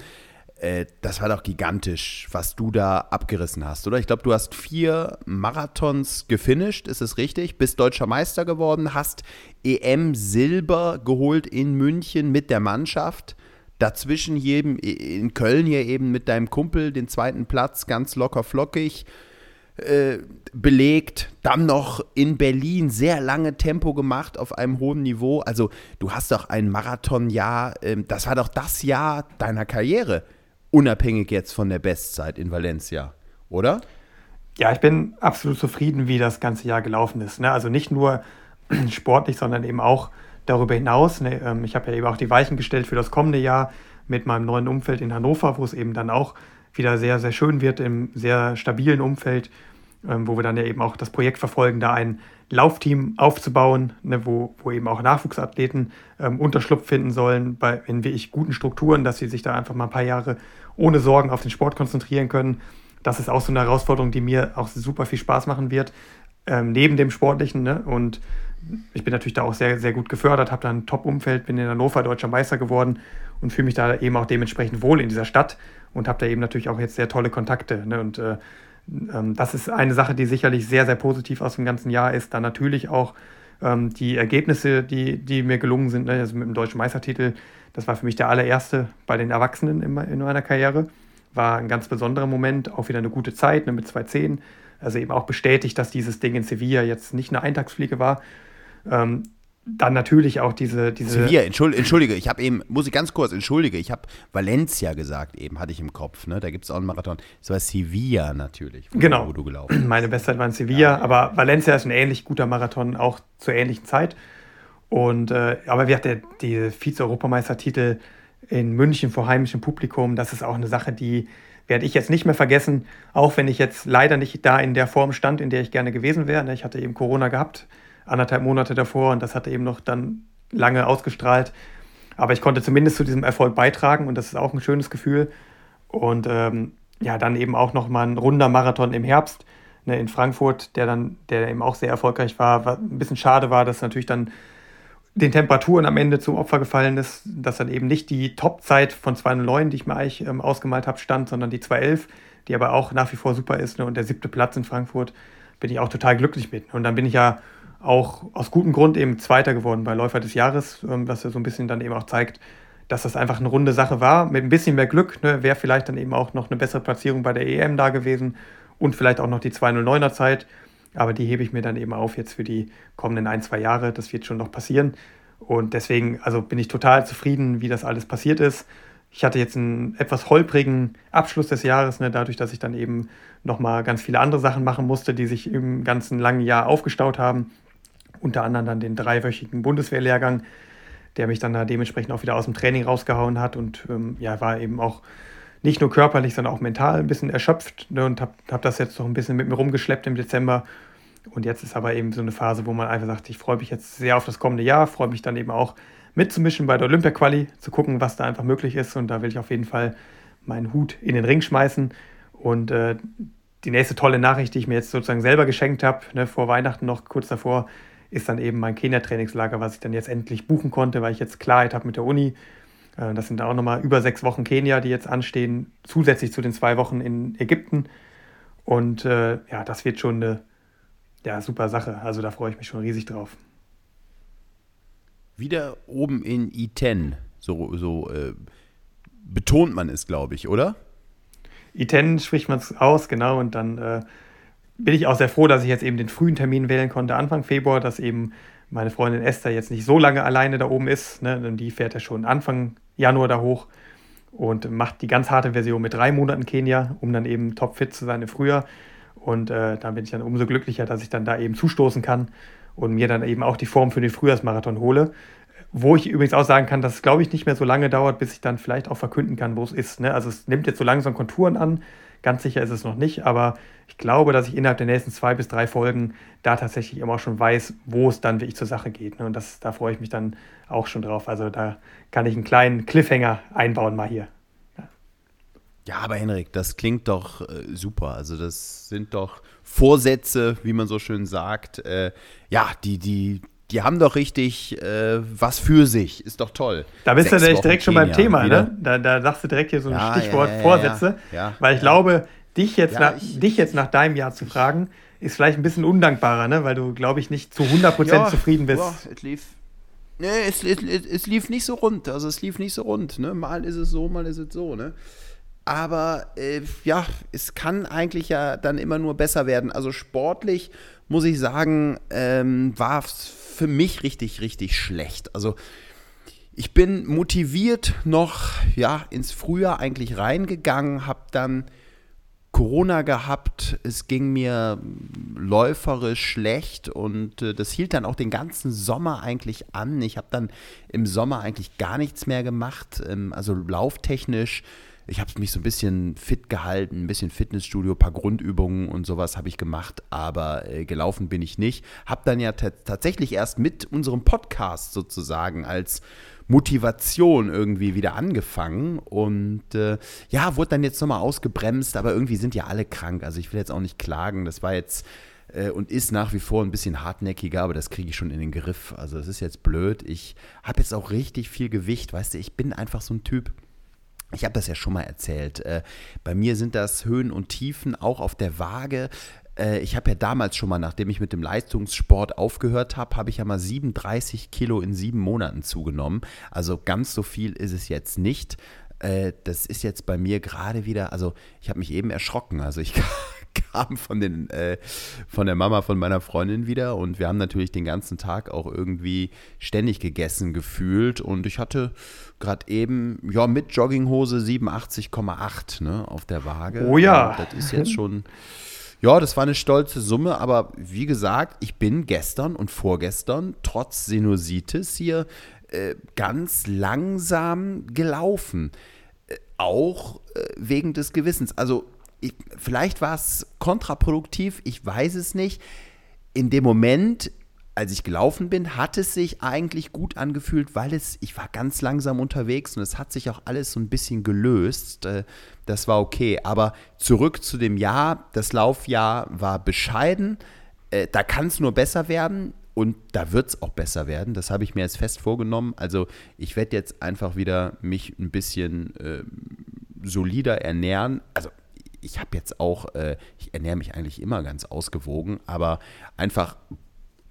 äh, das war doch gigantisch, was du da abgerissen hast, oder? Ich glaube, du hast vier Marathons gefinisht, ist es richtig? Bist deutscher Meister geworden, hast EM Silber geholt in München mit der Mannschaft dazwischen jedem, in Köln hier eben mit deinem Kumpel den zweiten Platz ganz locker flockig äh, belegt, dann noch in Berlin sehr lange Tempo gemacht auf einem hohen Niveau. Also du hast doch ein Marathonjahr, äh, das war doch das Jahr deiner Karriere, unabhängig jetzt von der Bestzeit in Valencia, oder? Ja, ich bin absolut zufrieden, wie das ganze Jahr gelaufen ist. Ne? Also nicht nur sportlich, sondern eben auch darüber hinaus, ne, ähm, ich habe ja eben auch die Weichen gestellt für das kommende Jahr mit meinem neuen Umfeld in Hannover, wo es eben dann auch wieder sehr, sehr schön wird im sehr stabilen Umfeld, ähm, wo wir dann ja eben auch das Projekt verfolgen, da ein Laufteam aufzubauen, ne, wo, wo eben auch Nachwuchsathleten ähm, Unterschlupf finden sollen, bei, in wirklich guten Strukturen, dass sie sich da einfach mal ein paar Jahre ohne Sorgen auf den Sport konzentrieren können. Das ist auch so eine Herausforderung, die mir auch super viel Spaß machen wird, ähm, neben dem Sportlichen. Ne? Und ich bin natürlich da auch sehr, sehr gut gefördert, habe da ein Top-Umfeld, bin in Hannover deutscher Meister geworden und fühle mich da eben auch dementsprechend wohl in dieser Stadt und habe da eben natürlich auch jetzt sehr tolle Kontakte. Ne? Und äh, das ist eine Sache, die sicherlich sehr, sehr positiv aus dem ganzen Jahr ist. Dann natürlich auch ähm, die Ergebnisse, die, die mir gelungen sind, ne? also mit dem deutschen Meistertitel, das war für mich der allererste bei den Erwachsenen in, in meiner Karriere. War ein ganz besonderer Moment, auch wieder eine gute Zeit ne? mit 2.10. Also eben auch bestätigt, dass dieses Ding in Sevilla jetzt nicht eine Eintagsfliege war, ähm, dann natürlich auch diese. diese Sevilla, entschuldige, ich habe eben, muss ich ganz kurz, entschuldige, ich habe Valencia gesagt, eben hatte ich im Kopf, ne? Da gibt es auch einen Marathon. Es war Sevilla natürlich, wo, genau. wo du gelaufen bist. Meine Bestzeit war in Sevilla, ja. aber Valencia ist ein ähnlich guter Marathon, auch zur ähnlichen Zeit. Und, äh, aber wir hatten die Vize-Europameistertitel in München vor heimischem Publikum, das ist auch eine Sache, die werde ich jetzt nicht mehr vergessen, auch wenn ich jetzt leider nicht da in der Form stand, in der ich gerne gewesen wäre. Ne? Ich hatte eben Corona gehabt anderthalb Monate davor und das hatte eben noch dann lange ausgestrahlt. Aber ich konnte zumindest zu diesem Erfolg beitragen und das ist auch ein schönes Gefühl. Und ähm, ja, dann eben auch nochmal ein runder Marathon im Herbst ne, in Frankfurt, der dann, der eben auch sehr erfolgreich war. Was ein bisschen schade war, dass natürlich dann den Temperaturen am Ende zum Opfer gefallen ist, dass dann eben nicht die Topzeit von 209, die ich mir eigentlich ähm, ausgemalt habe, stand, sondern die 211, die aber auch nach wie vor super ist. Ne, und der siebte Platz in Frankfurt bin ich auch total glücklich mit. Und dann bin ich ja auch aus gutem Grund eben Zweiter geworden bei Läufer des Jahres, ähm, was ja so ein bisschen dann eben auch zeigt, dass das einfach eine runde Sache war. Mit ein bisschen mehr Glück ne, wäre vielleicht dann eben auch noch eine bessere Platzierung bei der EM da gewesen und vielleicht auch noch die 209er Zeit. Aber die hebe ich mir dann eben auf jetzt für die kommenden ein, zwei Jahre. Das wird schon noch passieren. Und deswegen, also bin ich total zufrieden, wie das alles passiert ist. ich hatte jetzt einen etwas holprigen Abschluss des Jahres, ne, dadurch, dass ich dann eben nochmal ganz viele andere Sachen machen musste, die sich im ganzen langen Jahr aufgestaut haben. Unter anderem dann den dreiwöchigen Bundeswehrlehrgang, der mich dann da dementsprechend auch wieder aus dem Training rausgehauen hat und ähm, ja, war eben auch nicht nur körperlich, sondern auch mental ein bisschen erschöpft ne, und habe hab das jetzt noch ein bisschen mit mir rumgeschleppt im Dezember. Und jetzt ist aber eben so eine Phase, wo man einfach sagt, ich freue mich jetzt sehr auf das kommende Jahr, freue mich dann eben auch mitzumischen bei der Olympia-Quali, zu gucken, was da einfach möglich ist. Und da will ich auf jeden Fall meinen Hut in den Ring schmeißen. Und äh, die nächste tolle Nachricht, die ich mir jetzt sozusagen selber geschenkt habe, ne, vor Weihnachten noch kurz davor, ist dann eben mein Kenia-Trainingslager, was ich dann jetzt endlich buchen konnte, weil ich jetzt Klarheit habe mit der Uni. Äh, das sind auch nochmal über sechs Wochen Kenia, die jetzt anstehen, zusätzlich zu den zwei Wochen in Ägypten. Und äh, ja, das wird schon eine ja, super Sache. Also da freue ich mich schon riesig drauf wieder oben in I10. So, so äh, betont man es, glaube ich, oder? I10 spricht man es aus, genau. Und dann äh, bin ich auch sehr froh, dass ich jetzt eben den frühen Termin wählen konnte, Anfang Februar, dass eben meine Freundin Esther jetzt nicht so lange alleine da oben ist. Ne? Die fährt ja schon Anfang Januar da hoch und macht die ganz harte Version mit drei Monaten Kenia, um dann eben topfit zu sein im Frühjahr. Und äh, da bin ich dann umso glücklicher, dass ich dann da eben zustoßen kann und mir dann eben auch die Form für den Frühjahrsmarathon hole. Wo ich übrigens auch sagen kann, dass es, glaube ich, nicht mehr so lange dauert, bis ich dann vielleicht auch verkünden kann, wo es ist. Ne? Also es nimmt jetzt so langsam Konturen an. Ganz sicher ist es noch nicht, aber ich glaube, dass ich innerhalb der nächsten zwei bis drei Folgen da tatsächlich immer schon weiß, wo es dann wirklich zur Sache geht. Ne? Und das, da freue ich mich dann auch schon drauf. Also da kann ich einen kleinen Cliffhanger einbauen mal hier. Ja, ja aber Henrik, das klingt doch äh, super. Also das sind doch Vorsätze, wie man so schön sagt. Äh, ja, die, die, die haben doch richtig äh, was für sich. Ist doch toll. Da bist Sechs du direkt, direkt schon beim Thema, ne? Da, da sagst du direkt hier so ein ja, Stichwort ja, ja, Vorsätze. weil ich glaube, dich jetzt, nach, ich, dich jetzt nach deinem Jahr zu fragen, ist vielleicht ein bisschen undankbarer, ne? Weil du, glaube ich, nicht zu 100% zufrieden bist. Ja, es lief. Nee, es, es, es, lief nicht so rund. Also es lief nicht so rund. Ne? Mal ist es so, mal ist es so, ne? Aber äh, ja, es kann eigentlich ja dann immer nur besser werden. Also sportlich muss ich sagen, ähm, war es für mich richtig, richtig schlecht. Also ich bin motiviert noch ja ins Frühjahr eigentlich reingegangen, habe dann Corona gehabt, es ging mir läuferisch schlecht und äh, das hielt dann auch den ganzen Sommer eigentlich an. Ich habe dann im Sommer eigentlich gar nichts mehr gemacht, ähm, also lauftechnisch ich habe mich so ein bisschen fit gehalten, ein bisschen Fitnessstudio, ein paar Grundübungen und sowas habe ich gemacht, aber äh, gelaufen bin ich nicht. Habe dann ja tatsächlich erst mit unserem Podcast sozusagen als Motivation irgendwie wieder angefangen und äh, ja, wurde dann jetzt nochmal ausgebremst, aber irgendwie sind ja alle krank. Also ich will jetzt auch nicht klagen. Das war jetzt äh, und ist nach wie vor ein bisschen hartnäckiger, aber das kriege ich schon in den Griff. Also es ist jetzt blöd. Ich habe jetzt auch richtig viel Gewicht, weißt du, ich bin einfach so ein Typ ich habe das ja schon mal erzählt. Äh, bei mir sind das Höhen und Tiefen auch auf der Waage. Äh, ich habe ja damals schon mal, nachdem ich mit dem Leistungssport aufgehört habe, habe ich ja mal 37 Kilo in sieben Monaten zugenommen. Also ganz so viel ist es jetzt nicht. Äh, das ist jetzt bei mir gerade wieder, also ich habe mich eben erschrocken. Also ich kam von, den, äh, von der Mama von meiner Freundin wieder und wir haben natürlich den ganzen Tag auch irgendwie ständig gegessen gefühlt und ich hatte gerade eben, ja, mit Jogginghose 87,8 ne, auf der Waage. Oh ja. Und das ist jetzt schon, ja, das war eine stolze Summe, aber wie gesagt, ich bin gestern und vorgestern trotz Sinusitis hier äh, ganz langsam gelaufen. Äh, auch äh, wegen des Gewissens. Also ich, vielleicht war es kontraproduktiv, ich weiß es nicht. In dem Moment, als ich gelaufen bin, hat es sich eigentlich gut angefühlt, weil es, ich war ganz langsam unterwegs und es hat sich auch alles so ein bisschen gelöst. Äh, das war okay. Aber zurück zu dem Jahr, das Laufjahr war bescheiden. Äh, da kann es nur besser werden. Und da wird es auch besser werden. Das habe ich mir jetzt fest vorgenommen. Also ich werde jetzt einfach wieder mich ein bisschen äh, solider ernähren. Also ich habe jetzt auch, äh, ich ernähre mich eigentlich immer ganz ausgewogen, aber einfach,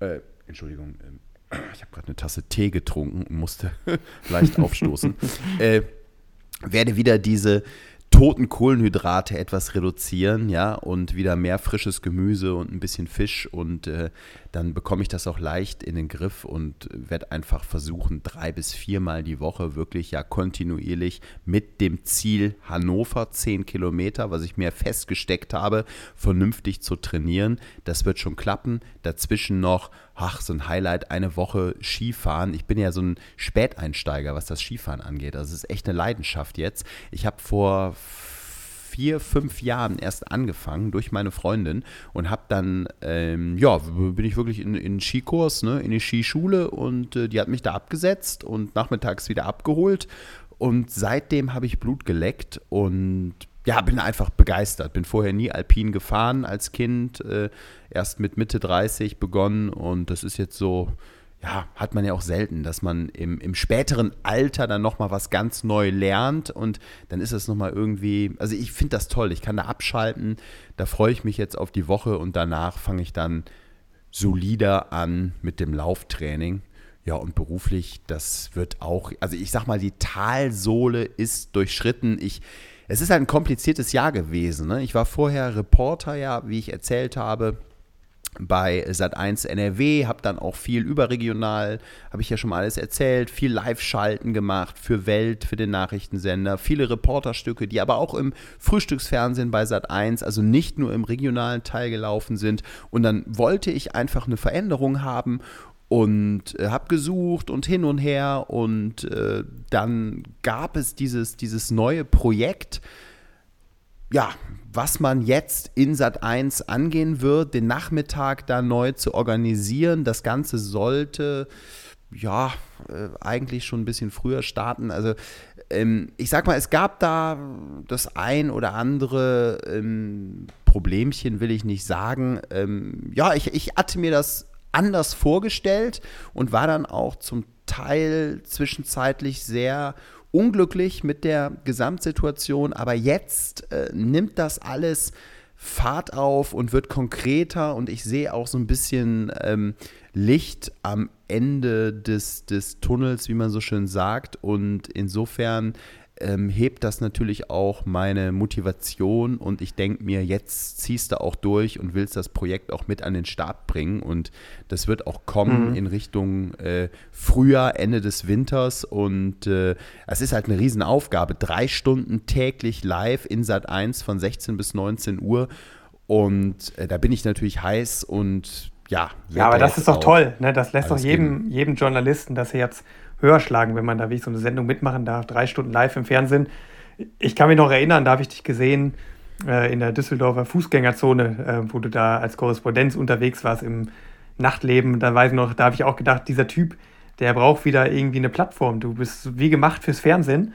äh, Entschuldigung, äh, ich habe gerade eine Tasse Tee getrunken und musste leicht aufstoßen, äh, werde wieder diese toten Kohlenhydrate etwas reduzieren, ja, und wieder mehr frisches Gemüse und ein bisschen Fisch und äh, dann bekomme ich das auch leicht in den Griff und werde einfach versuchen, drei bis viermal die Woche wirklich ja kontinuierlich mit dem Ziel Hannover, zehn Kilometer, was ich mir festgesteckt habe, vernünftig zu trainieren. Das wird schon klappen. Dazwischen noch, ach, so ein Highlight, eine Woche Skifahren. Ich bin ja so ein Späteinsteiger, was das Skifahren angeht. Das ist echt eine Leidenschaft jetzt. Ich habe vor vier, fünf Jahren erst angefangen durch meine Freundin und habe dann, ähm, ja, bin ich wirklich in, in Skikurs, ne, in die Skischule und äh, die hat mich da abgesetzt und nachmittags wieder abgeholt. Und seitdem habe ich Blut geleckt und ja, bin einfach begeistert. Bin vorher nie alpin gefahren als Kind, äh, erst mit Mitte 30 begonnen und das ist jetzt so, ja, hat man ja auch selten, dass man im, im späteren Alter dann nochmal was ganz neu lernt und dann ist es nochmal irgendwie, also ich finde das toll, ich kann da abschalten, da freue ich mich jetzt auf die Woche und danach fange ich dann solider an mit dem Lauftraining. Ja, und beruflich, das wird auch, also ich sag mal, die Talsohle ist durchschritten. Ich, es ist ein kompliziertes Jahr gewesen. Ne? Ich war vorher Reporter, ja, wie ich erzählt habe, bei Sat1 NRW, habe dann auch viel überregional, habe ich ja schon mal alles erzählt, viel Live-Schalten gemacht für Welt, für den Nachrichtensender, viele Reporterstücke, die aber auch im Frühstücksfernsehen bei Sat1, also nicht nur im regionalen Teil gelaufen sind. Und dann wollte ich einfach eine Veränderung haben und äh, habe gesucht und hin und her und äh, dann gab es dieses, dieses neue Projekt, ja, was man jetzt in Sat 1 angehen wird, den Nachmittag da neu zu organisieren. Das Ganze sollte ja äh, eigentlich schon ein bisschen früher starten. Also ähm, ich sag mal, es gab da das ein oder andere ähm, Problemchen, will ich nicht sagen. Ähm, ja, ich, ich hatte mir das anders vorgestellt und war dann auch zum Teil zwischenzeitlich sehr unglücklich mit der Gesamtsituation, aber jetzt äh, nimmt das alles Fahrt auf und wird konkreter und ich sehe auch so ein bisschen ähm, Licht am Ende des, des Tunnels, wie man so schön sagt. Und insofern ähm, hebt das natürlich auch meine Motivation und ich denke mir, jetzt ziehst du auch durch und willst das Projekt auch mit an den Start bringen und das wird auch kommen mhm. in Richtung äh, Frühjahr, Ende des Winters und äh, es ist halt eine Riesenaufgabe. Drei Stunden täglich live in Sat 1 von 16 bis 19 Uhr und äh, da bin ich natürlich heiß und ja. Ja, aber das ist doch toll. Ne? Das lässt doch jedem, jedem Journalisten, dass er jetzt höher schlagen, wenn man da wie so eine Sendung mitmachen darf, drei Stunden live im Fernsehen. Ich kann mich noch erinnern, da habe ich dich gesehen äh, in der Düsseldorfer Fußgängerzone, äh, wo du da als Korrespondenz unterwegs warst im Nachtleben. Da weiß ich noch, da habe ich auch gedacht, dieser Typ, der braucht wieder irgendwie eine Plattform. Du bist wie gemacht fürs Fernsehen.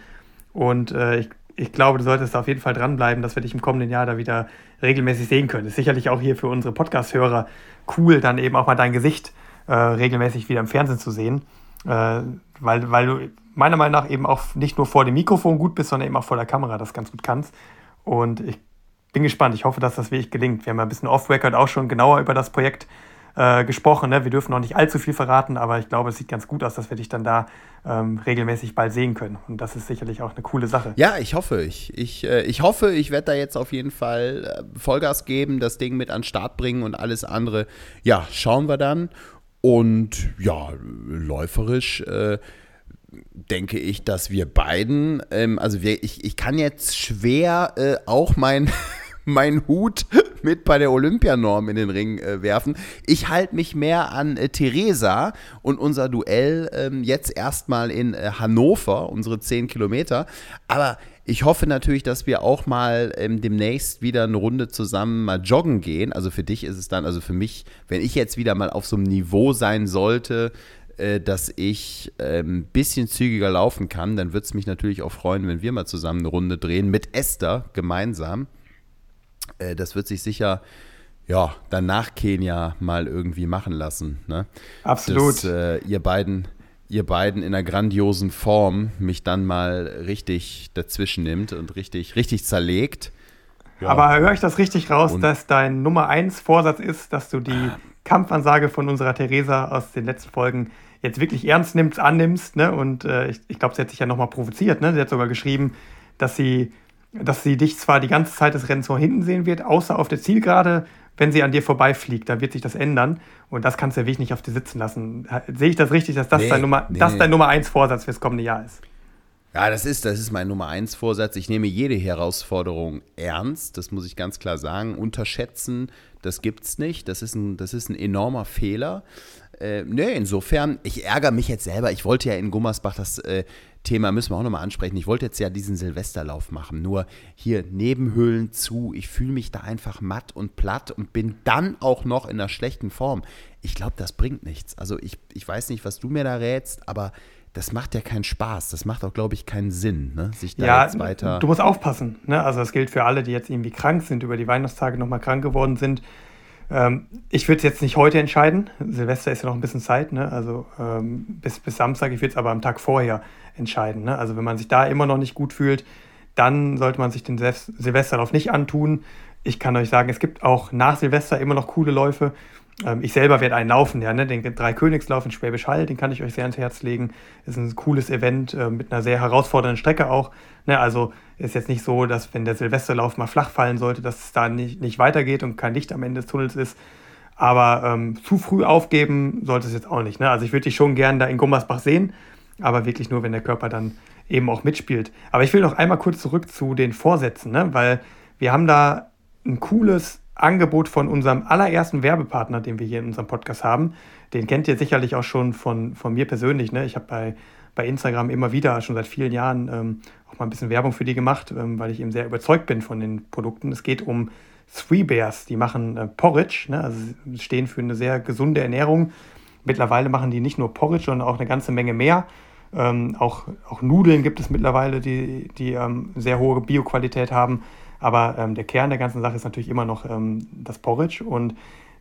Und äh, ich, ich glaube, du solltest auf jeden Fall dranbleiben, dass wir dich im kommenden Jahr da wieder regelmäßig sehen können. Das ist sicherlich auch hier für unsere Podcast-Hörer cool, dann eben auch mal dein Gesicht äh, regelmäßig wieder im Fernsehen zu sehen. Äh, weil, weil du meiner Meinung nach eben auch nicht nur vor dem Mikrofon gut bist, sondern eben auch vor der Kamera das ganz gut kannst. Und ich bin gespannt. Ich hoffe, dass das wirklich gelingt. Wir haben ja ein bisschen off-Record auch schon genauer über das Projekt äh, gesprochen. Ne? Wir dürfen noch nicht allzu viel verraten, aber ich glaube, es sieht ganz gut aus, dass wir dich dann da ähm, regelmäßig bald sehen können. Und das ist sicherlich auch eine coole Sache. Ja, ich hoffe. Ich, ich, äh, ich hoffe, ich werde da jetzt auf jeden Fall äh, Vollgas geben, das Ding mit an den Start bringen und alles andere. Ja, schauen wir dann. Und ja, läuferisch äh, denke ich, dass wir beiden, ähm, also wir, ich, ich kann jetzt schwer äh, auch mein, mein Hut mit bei der Olympianorm in den Ring äh, werfen. Ich halte mich mehr an äh, Theresa und unser Duell ähm, jetzt erstmal in äh, Hannover, unsere 10 Kilometer. Aber ich hoffe natürlich, dass wir auch mal ähm, demnächst wieder eine Runde zusammen mal joggen gehen. Also für dich ist es dann, also für mich, wenn ich jetzt wieder mal auf so einem Niveau sein sollte, äh, dass ich ein ähm, bisschen zügiger laufen kann, dann würde es mich natürlich auch freuen, wenn wir mal zusammen eine Runde drehen mit Esther gemeinsam. Äh, das wird sich sicher ja, dann nach Kenia mal irgendwie machen lassen. Ne? Absolut. Dass äh, ihr beiden ihr beiden in einer grandiosen Form mich dann mal richtig dazwischen nimmt und richtig, richtig zerlegt. Ja. Aber höre ich das richtig raus, und dass dein Nummer 1 Vorsatz ist, dass du die Kampfansage von unserer Theresa aus den letzten Folgen jetzt wirklich ernst nimmst, annimmst, ne? Und äh, ich, ich glaube, sie hat sich ja nochmal provoziert, ne? Sie hat sogar geschrieben, dass sie dass sie dich zwar die ganze Zeit des Rennens von hinten sehen wird, außer auf der Zielgerade, wenn sie an dir vorbeifliegt, dann wird sich das ändern. Und das kannst du ja wirklich nicht auf dir sitzen lassen. Sehe ich das richtig, dass das, nee, dein, Nummer, nee. das dein Nummer 1 Vorsatz fürs kommende Jahr ist? Ja, das ist, das ist mein Nummer 1 Vorsatz. Ich nehme jede Herausforderung ernst, das muss ich ganz klar sagen. Unterschätzen, das gibt's nicht. Das ist ein, das ist ein enormer Fehler. Äh, nee, insofern, ich ärgere mich jetzt selber. Ich wollte ja in Gummersbach das äh, Thema müssen wir auch nochmal ansprechen. Ich wollte jetzt ja diesen Silvesterlauf machen, nur hier Nebenhöhlen zu. Ich fühle mich da einfach matt und platt und bin dann auch noch in einer schlechten Form. Ich glaube, das bringt nichts. Also ich, ich weiß nicht, was du mir da rätst, aber das macht ja keinen Spaß. Das macht auch, glaube ich, keinen Sinn, ne? sich da ja, jetzt weiter. Du musst aufpassen. Ne? Also das gilt für alle, die jetzt irgendwie krank sind, über die Weihnachtstage nochmal krank geworden sind. Ähm, ich würde es jetzt nicht heute entscheiden. Silvester ist ja noch ein bisschen Zeit, ne? also ähm, bis, bis Samstag. Ich würde es aber am Tag vorher entscheiden. Ne? Also wenn man sich da immer noch nicht gut fühlt, dann sollte man sich den Silvesterlauf nicht antun. Ich kann euch sagen, es gibt auch nach Silvester immer noch coole Läufe. Ähm, ich selber werde einen laufen, ja, ne? den Dreikönigslauf in Schwäbisch Hall, den kann ich euch sehr ans Herz legen. Ist ein cooles Event äh, mit einer sehr herausfordernden Strecke auch. Ne? Also ist jetzt nicht so, dass wenn der Silvesterlauf mal flach fallen sollte, dass es da nicht, nicht weitergeht und kein Licht am Ende des Tunnels ist. Aber ähm, zu früh aufgeben sollte es jetzt auch nicht. Ne? Also ich würde dich schon gern da in Gummersbach sehen, aber wirklich nur, wenn der Körper dann eben auch mitspielt. Aber ich will noch einmal kurz zurück zu den Vorsätzen, ne? weil wir haben da ein cooles Angebot von unserem allerersten Werbepartner, den wir hier in unserem Podcast haben. Den kennt ihr sicherlich auch schon von, von mir persönlich. Ne? Ich habe bei, bei Instagram immer wieder, schon seit vielen Jahren, ähm, auch mal ein bisschen Werbung für die gemacht, ähm, weil ich eben sehr überzeugt bin von den Produkten. Es geht um Three Bears. Die machen äh, Porridge, ne? also stehen für eine sehr gesunde Ernährung. Mittlerweile machen die nicht nur Porridge, sondern auch eine ganze Menge mehr. Ähm, auch, auch Nudeln gibt es mittlerweile, die, die ähm, sehr hohe Bioqualität haben. Aber ähm, der Kern der ganzen Sache ist natürlich immer noch ähm, das Porridge. Und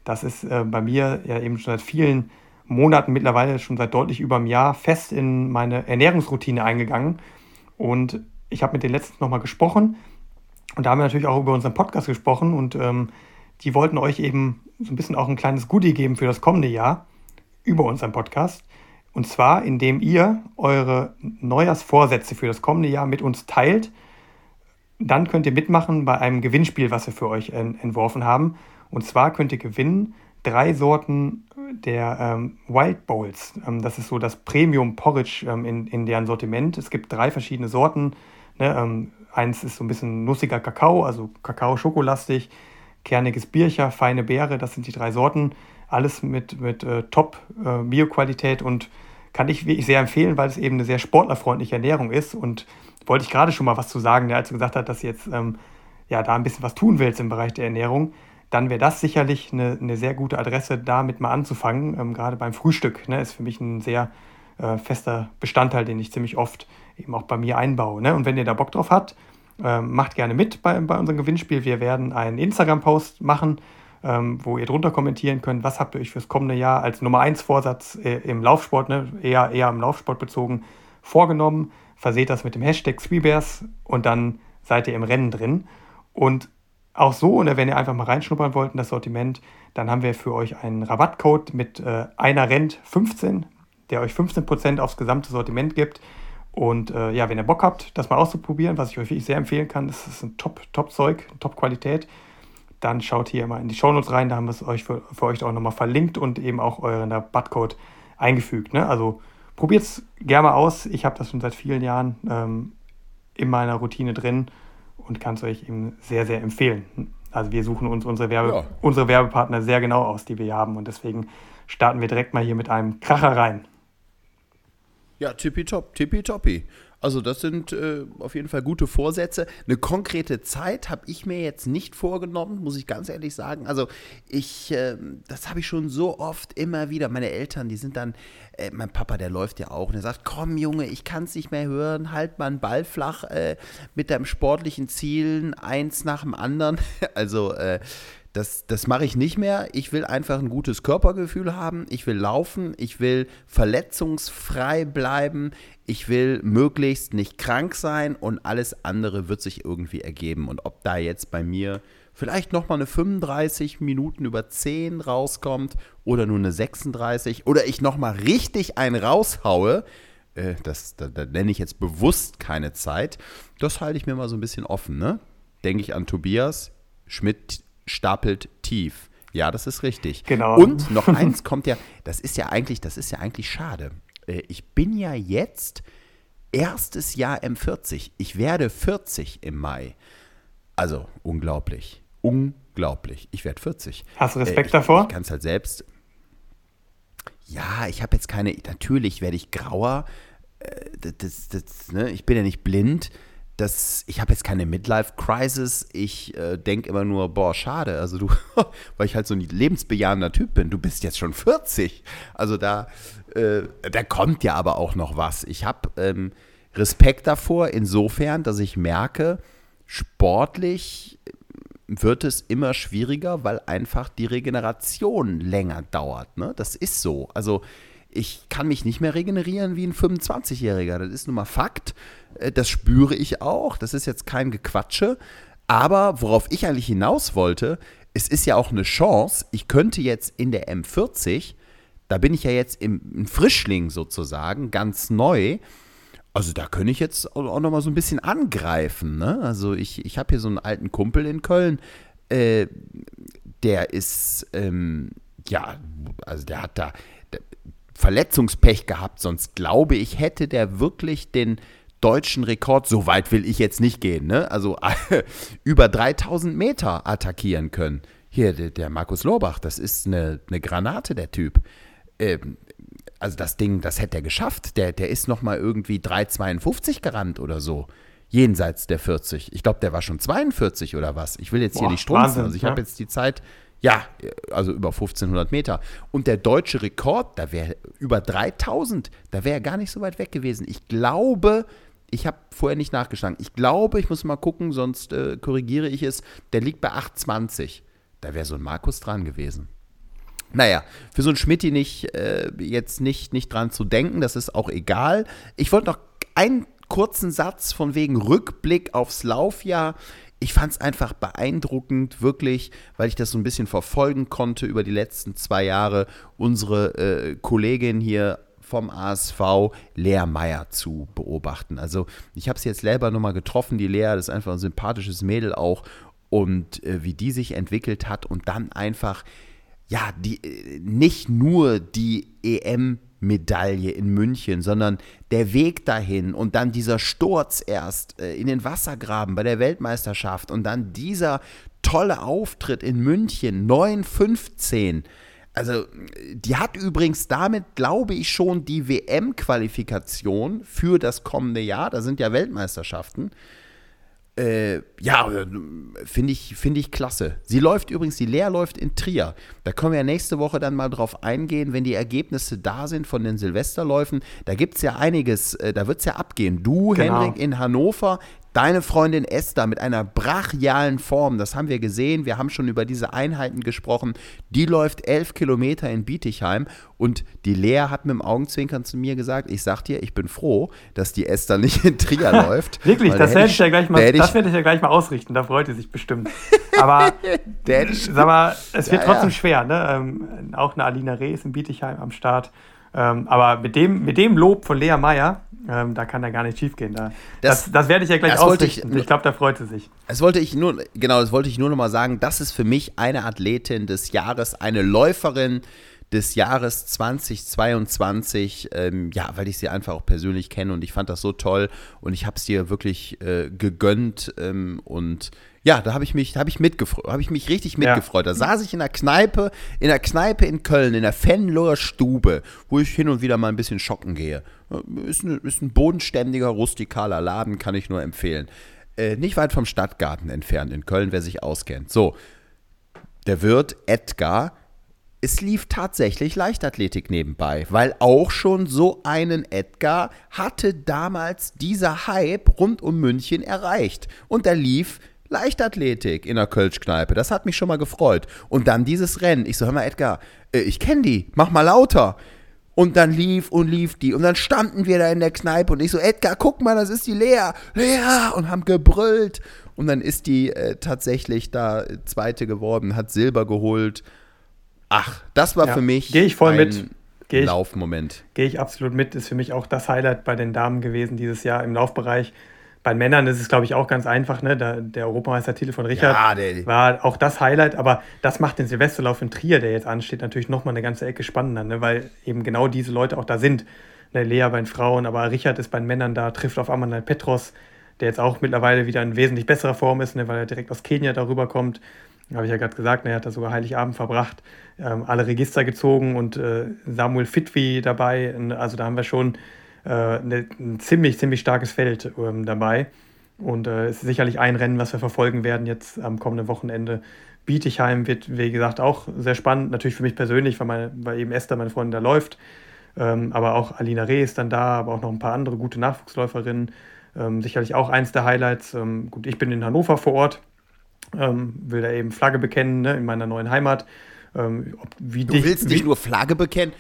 das ist äh, bei mir ja eben schon seit vielen Monaten, mittlerweile schon seit deutlich über einem Jahr, fest in meine Ernährungsroutine eingegangen. Und ich habe mit den letzten nochmal gesprochen. Und da haben wir natürlich auch über unseren Podcast gesprochen. Und ähm, die wollten euch eben so ein bisschen auch ein kleines Goodie geben für das kommende Jahr über unseren Podcast. Und zwar, indem ihr eure Neujahrsvorsätze für das kommende Jahr mit uns teilt dann könnt ihr mitmachen bei einem Gewinnspiel, was wir für euch entworfen haben. Und zwar könnt ihr gewinnen drei Sorten der ähm, Wild Bowls. Ähm, das ist so das Premium Porridge ähm, in, in deren Sortiment. Es gibt drei verschiedene Sorten. Ne? Ähm, eins ist so ein bisschen nussiger Kakao, also Kakao-Schokolastig, kerniges Biercher, feine Beere. Das sind die drei Sorten. Alles mit, mit äh, Top-Bioqualität äh, und kann ich wirklich sehr empfehlen, weil es eben eine sehr sportlerfreundliche Ernährung ist und wollte ich gerade schon mal was zu sagen, als du gesagt hast, dass du jetzt ähm, ja, da ein bisschen was tun willst im Bereich der Ernährung, dann wäre das sicherlich eine, eine sehr gute Adresse, damit mal anzufangen. Ähm, gerade beim Frühstück ne, ist für mich ein sehr äh, fester Bestandteil, den ich ziemlich oft eben auch bei mir einbaue. Ne? Und wenn ihr da Bock drauf habt, äh, macht gerne mit bei, bei unserem Gewinnspiel. Wir werden einen Instagram-Post machen, ähm, wo ihr drunter kommentieren könnt, was habt ihr euch fürs kommende Jahr als Nummer 1 Vorsatz äh, im Laufsport, ne, eher, eher im Laufsport bezogen, vorgenommen verseht das mit dem Hashtag Sweebears und dann seid ihr im Rennen drin. Und auch so, oder wenn ihr einfach mal reinschnuppern wollt in das Sortiment, dann haben wir für euch einen Rabattcode mit äh, einer Rent 15, der euch 15% aufs gesamte Sortiment gibt. Und äh, ja, wenn ihr Bock habt, das mal auszuprobieren, was ich euch wirklich sehr empfehlen kann, das ist ein Top-Zeug, Top Top-Qualität, dann schaut hier mal in die Shownotes rein, da haben wir es euch für, für euch auch nochmal verlinkt und eben auch euren Rabattcode eingefügt. Ne? Also Probiert es gerne mal aus. Ich habe das schon seit vielen Jahren ähm, in meiner Routine drin und kann es euch eben sehr, sehr empfehlen. Also wir suchen uns unsere, Werbe ja. unsere Werbepartner sehr genau aus, die wir haben. Und deswegen starten wir direkt mal hier mit einem Kracher rein. Ja, tippitopp, tippitoppi. Also das sind äh, auf jeden Fall gute Vorsätze. Eine konkrete Zeit habe ich mir jetzt nicht vorgenommen, muss ich ganz ehrlich sagen. Also ich, äh, das habe ich schon so oft immer wieder. Meine Eltern, die sind dann, äh, mein Papa, der läuft ja auch und er sagt, komm Junge, ich kann es nicht mehr hören, halt mal einen Ball flach äh, mit deinem sportlichen Zielen, eins nach dem anderen. also äh, das, das mache ich nicht mehr. Ich will einfach ein gutes Körpergefühl haben. Ich will laufen. Ich will verletzungsfrei bleiben. Ich will möglichst nicht krank sein und alles andere wird sich irgendwie ergeben. Und ob da jetzt bei mir vielleicht nochmal eine 35 Minuten über 10 rauskommt oder nur eine 36 oder ich nochmal richtig einen raushaue, Äh, das, da, nenne ich jetzt bewusst keine Zeit. Das halte ich mir mal so ein bisschen offen. Ne? Denke ich an Tobias, Schmidt stapelt tief. Ja, das ist richtig. Genau. Und noch eins kommt ja, das ist ja eigentlich, das ist ja eigentlich schade. Äh, ich bin ja jetzt erstes Jahr M40. Ich werde 40 im Mai. Also unglaublich. Unglaublich. Ich werde 40. Hast du Respekt äh, ich, davor? Ich kann es halt selbst. Ja, ich habe jetzt keine. Natürlich werde ich grauer. Äh, das, das, ne? Ich bin ja nicht blind. Das, ich habe jetzt keine Midlife-Crisis. Ich äh, denke immer nur, boah, schade. Also du, weil ich halt so ein lebensbejahender Typ bin. Du bist jetzt schon 40. Also da, äh, da kommt ja aber auch noch was. Ich habe ähm, Respekt davor, insofern, dass ich merke, sportlich wird es immer schwieriger, weil einfach die Regeneration länger dauert. Ne? Das ist so. Also ich kann mich nicht mehr regenerieren wie ein 25-Jähriger. Das ist nun mal Fakt. Äh, das spüre ich auch. Das ist jetzt kein Gequatsche. Aber worauf ich eigentlich hinaus wollte, es ist ja auch eine Chance. Ich könnte jetzt in der M40, da bin ich ja jetzt im Frischling sozusagen, ganz neu. Also da könnte ich jetzt auch noch mal so ein bisschen angreifen. Ne? Also ich, ich habe hier so einen alten Kumpel in Köln, äh, der ist, ähm, ja, also der hat da Verletzungspech gehabt, sonst glaube ich, hätte der wirklich den deutschen Rekord, so weit will ich jetzt nicht gehen, ne? also über 3000 Meter attackieren können. Hier, der, der Markus Lorbach, das ist eine, eine Granate, der Typ. Ähm, also das Ding, das hätte er geschafft. Der, der ist noch mal irgendwie 3,52 gerannt oder so. Jenseits der 40. Ich glaube, der war schon 42 oder was. Ich will jetzt Boah, hier nicht strunzen. Also ich ja. habe jetzt die Zeit, ja, also über 1500 Meter. Und der deutsche Rekord, da wäre über 3000, da wäre er gar nicht so weit weg gewesen. Ich glaube, ich habe vorher nicht nachgeschlagen. Ich glaube, ich muss mal gucken, sonst äh, korrigiere ich es. Der liegt bei 8,20. Da wäre so ein Markus dran gewesen. Naja, für so ein Schmitti nicht, äh, jetzt nicht, nicht dran zu denken, das ist auch egal. Ich wollte noch einen kurzen Satz von wegen Rückblick aufs Laufjahr. Ich fand es einfach beeindruckend, wirklich, weil ich das so ein bisschen verfolgen konnte über die letzten zwei Jahre, unsere äh, Kollegin hier vom ASV, Lea Meyer, zu beobachten. Also ich habe sie jetzt selber nochmal getroffen, die Lea, das ist einfach ein sympathisches Mädel auch und äh, wie die sich entwickelt hat und dann einfach ja, die, äh, nicht nur die EM-Medaille in München, sondern der Weg dahin und dann dieser Sturz erst äh, in den Wassergraben bei der Weltmeisterschaft und dann dieser tolle Auftritt in München, 9,15. Also, die hat übrigens damit, glaube ich, schon die WM-Qualifikation für das kommende Jahr. Da sind ja Weltmeisterschaften. Äh, ja, finde ich, find ich klasse. Sie läuft übrigens, die Lehr läuft in Trier. Da können wir ja nächste Woche dann mal drauf eingehen, wenn die Ergebnisse da sind von den Silvesterläufen. Da gibt es ja einiges, äh, da wird es ja abgehen. Du, genau. Henrik, in Hannover, Deine Freundin Esther mit einer brachialen Form, das haben wir gesehen. Wir haben schon über diese Einheiten gesprochen. Die läuft elf Kilometer in Bietigheim und die Lea hat mit dem Augenzwinkern zu mir gesagt: Ich sag dir, ich bin froh, dass die Esther nicht in Trier läuft. Wirklich, das werde ich ja gleich mal, das werde ich ja gleich mal ausrichten. Da freut sie sich bestimmt. Aber, sag mal, es wird ja, trotzdem ja. schwer. Ne? Ähm, auch eine Alina Reh ist in Bietigheim am Start. Ähm, aber mit dem, mit dem Lob von Lea Meyer, ähm, da kann er gar nicht schief gehen. Da, das, das, das, werde ich ja gleich ausrichten. Ich, ich glaube, da freut sie sich. Das wollte ich nur, genau, das wollte ich nur noch mal sagen. Das ist für mich eine Athletin des Jahres, eine Läuferin des Jahres 2022, ähm, ja, weil ich sie einfach auch persönlich kenne und ich fand das so toll und ich habe es dir wirklich äh, gegönnt ähm, und ja, da habe ich mich, habe ich mitgefreut, habe ich mich richtig mitgefreut. Ja. Da saß ich in der Kneipe, in der Kneipe in Köln, in der Fenloher Stube, wo ich hin und wieder mal ein bisschen schocken gehe. Ist ein, ist ein bodenständiger, rustikaler Laden, kann ich nur empfehlen. Äh, nicht weit vom Stadtgarten entfernt in Köln, wer sich auskennt. So, der Wirt Edgar es lief tatsächlich Leichtathletik nebenbei, weil auch schon so einen Edgar hatte damals dieser Hype rund um München erreicht. Und da lief Leichtathletik in der Kölschkneipe. Das hat mich schon mal gefreut. Und dann dieses Rennen. Ich so, hör mal, Edgar, äh, ich kenne die, mach mal lauter. Und dann lief und lief die. Und dann standen wir da in der Kneipe und ich so, Edgar, guck mal, das ist die Lea. Lea! Und haben gebrüllt. Und dann ist die äh, tatsächlich da äh, Zweite geworden, hat Silber geholt. Ach, das war ja, für mich ich voll ein mit. ich, Laufmoment. Gehe ich absolut mit. Ist für mich auch das Highlight bei den Damen gewesen dieses Jahr im Laufbereich. Bei Männern ist es, glaube ich, auch ganz einfach. Ne? Da, der Europameistertitel von Richard Ja, der- war auch das Highlight. Aber das macht den Silvesterlauf in Trier, der jetzt ansteht, natürlich nochmal eine ganze Ecke spannender, ne? weil eben genau diese Leute auch da sind. Ne? Lea bei den Frauen, aber Richard ist bei den Männern da, trifft auf Amanal Petros, der jetzt auch mittlerweile wieder in wesentlich besserer Form ist, ne? weil er direkt aus Kenia darüber kommt. Habe ich ja gerade gesagt, ne? er hat da sogar Heiligabend verbracht, ähm, alle Register gezogen und äh, Samuel Fitwi dabei. Also da haben wir schon äh, ne, ein ziemlich, ziemlich starkes Feld ähm, dabei. Und äh, es ist sicherlich ein Rennen, was wir verfolgen werden jetzt am kommenden Wochenende. Bietigheim wird, wie gesagt, auch sehr spannend. Natürlich für mich persönlich, weil, meine, weil eben Esther, meine Freundin, da läuft. Ähm, aber auch Alina Reh ist dann da, aber auch noch ein paar andere gute Nachwuchsläuferinnen. Ähm, sicherlich auch eins der Highlights. Ähm, gut, ich bin in Hannover vor Ort, ähm, will da eben Flagge bekennen ne, in meiner neuen Heimat. Ähm, ob, Du willst nicht nur Flagge bekennen.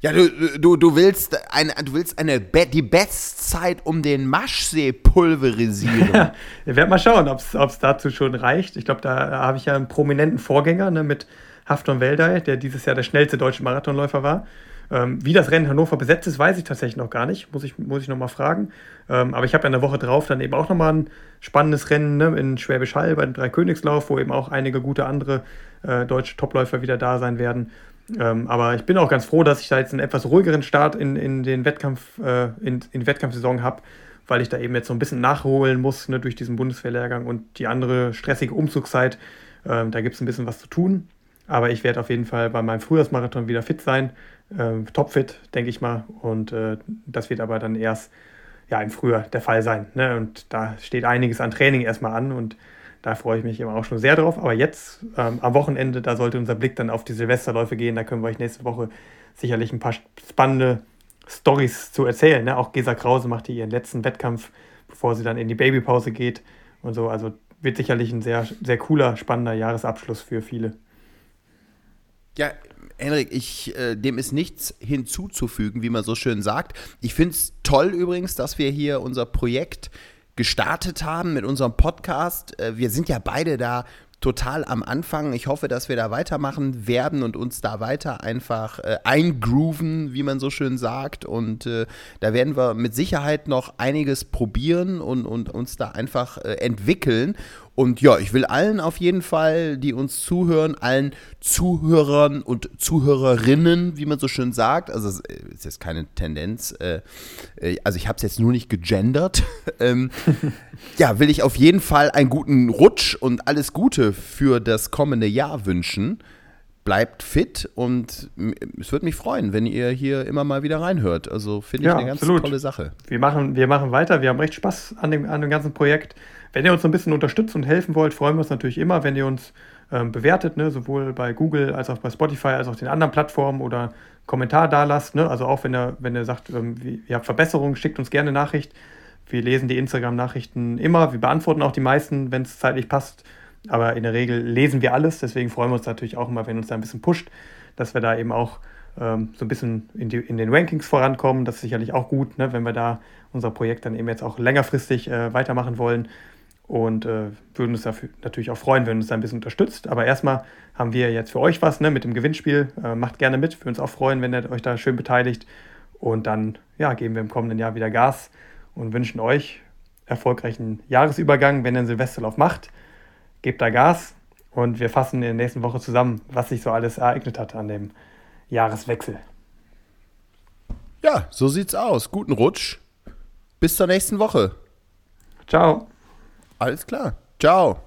Ja, du, du, du willst eine, du willst eine Be die Bestzeit um den Maschsee pulverisieren. Ja, wir werden mal schauen, ob es dazu schon reicht. Ich glaube, da habe ich ja einen prominenten Vorgänger ne, mit Hafton Weldey, der dieses Jahr der schnellste deutsche Marathonläufer war. Ähm, wie das Rennen Hannover besetzt ist, weiß ich tatsächlich noch gar nicht. Muss ich, muss ich nochmal fragen. Ähm, aber ich habe ja in der Woche drauf dann eben auch nochmal ein spannendes Rennen ne, in Schwäbisch Hall bei dem Dreikönigslauf, wo eben auch einige gute andere äh, deutsche Topläufer wieder da sein werden. Ähm, aber ich bin auch ganz froh, dass ich da jetzt einen etwas ruhigeren Start in, in den Wettkampf, äh, in, in die Wettkampfsaison habe, weil ich da eben jetzt so ein bisschen nachholen muss ne, durch diesen Bundeswehrlehrgang und die andere stressige Umzugszeit. Ähm, da gibt es ein bisschen was zu tun. Aber ich werde auf jeden Fall bei meinem Frühjahrsmarathon wieder fit sein. Ähm, topfit, denke ich mal. Und äh, das wird aber dann erst ja, im Frühjahr der Fall sein. Ne? Und da steht einiges an Training erstmal an und da freue ich mich eben auch schon sehr drauf. Aber jetzt ähm, am Wochenende, da sollte unser Blick dann auf die Silvesterläufe gehen. Da können wir euch nächste Woche sicherlich ein paar spannende Stories zu erzählen. Ne? Auch Gesa Krause macht hier ihren letzten Wettkampf, bevor sie dann in die Babypause geht und so. Also wird sicherlich ein sehr, sehr cooler, spannender Jahresabschluss für viele. Ja, Henrik, ich, äh, dem ist nichts hinzuzufügen, wie man so schön sagt. Ich finde es toll übrigens, dass wir hier unser Projekt gestartet haben mit unserem Podcast. Äh, wir sind ja beide da total am Anfang. Ich hoffe, dass wir da weitermachen werden und uns da weiter einfach äh, eingrooven, wie man so schön sagt. Und äh, da werden wir mit Sicherheit noch einiges probieren und, und uns da einfach äh, entwickeln. Und ja, ich will allen auf jeden Fall, die uns zuhören, allen Zuhörern und Zuhörerinnen, wie man so schön sagt, also es ist jetzt keine Tendenz, äh, äh, also ich habe es jetzt nur nicht gegendert, ähm, ja, will ich auf jeden Fall einen guten Rutsch und alles Gute für das kommende Jahr wünschen. Bleibt fit und es würde mich freuen, wenn ihr hier immer mal wieder reinhört. Also finde ich Ja, eine ganz absolut. tolle Sache. Wir machen, wir machen weiter. Wir haben recht Spaß an dem, an dem ganzen Projekt. Wenn ihr uns ein bisschen unterstützt und helfen wollt, freuen wir uns natürlich immer, wenn ihr uns ähm, bewertet, ne? sowohl bei Google als auch bei Spotify, als auch den anderen Plattformen oder Kommentar da lasst. Ne? Also auch wenn ihr, wenn ihr sagt, ähm, ihr habt Verbesserungen, schickt uns gerne Nachricht. Wir lesen die Instagram-Nachrichten immer. Wir beantworten auch die meisten, wenn es zeitlich passt. Aber in der Regel lesen wir alles. Deswegen freuen wir uns natürlich auch immer, wenn uns da ein bisschen pusht, dass wir da eben auch ähm, so ein bisschen in, die, in den Rankings vorankommen. Das ist sicherlich auch gut, ne, wenn wir da unser Projekt dann eben jetzt auch längerfristig äh, weitermachen wollen. Und äh, würden uns dafür natürlich auch freuen, wenn ihr uns da ein bisschen unterstützt. Aber erstmal haben wir jetzt für euch was ne, mit dem Gewinnspiel. Äh, macht gerne mit. Wir uns auch freuen, wenn ihr euch da schön beteiligt. Und dann ja, geben wir im kommenden Jahr wieder Gas und wünschen euch erfolgreichen Jahresübergang, wenn ihr einen Silvesterlauf macht. Gebt da Gas und wir fassen in der nächsten Woche zusammen, was sich so alles ereignet hat an dem Jahreswechsel. Ja, so sieht's aus. Guten Rutsch. Bis zur nächsten Woche. Ciao. Alles klar. Ciao.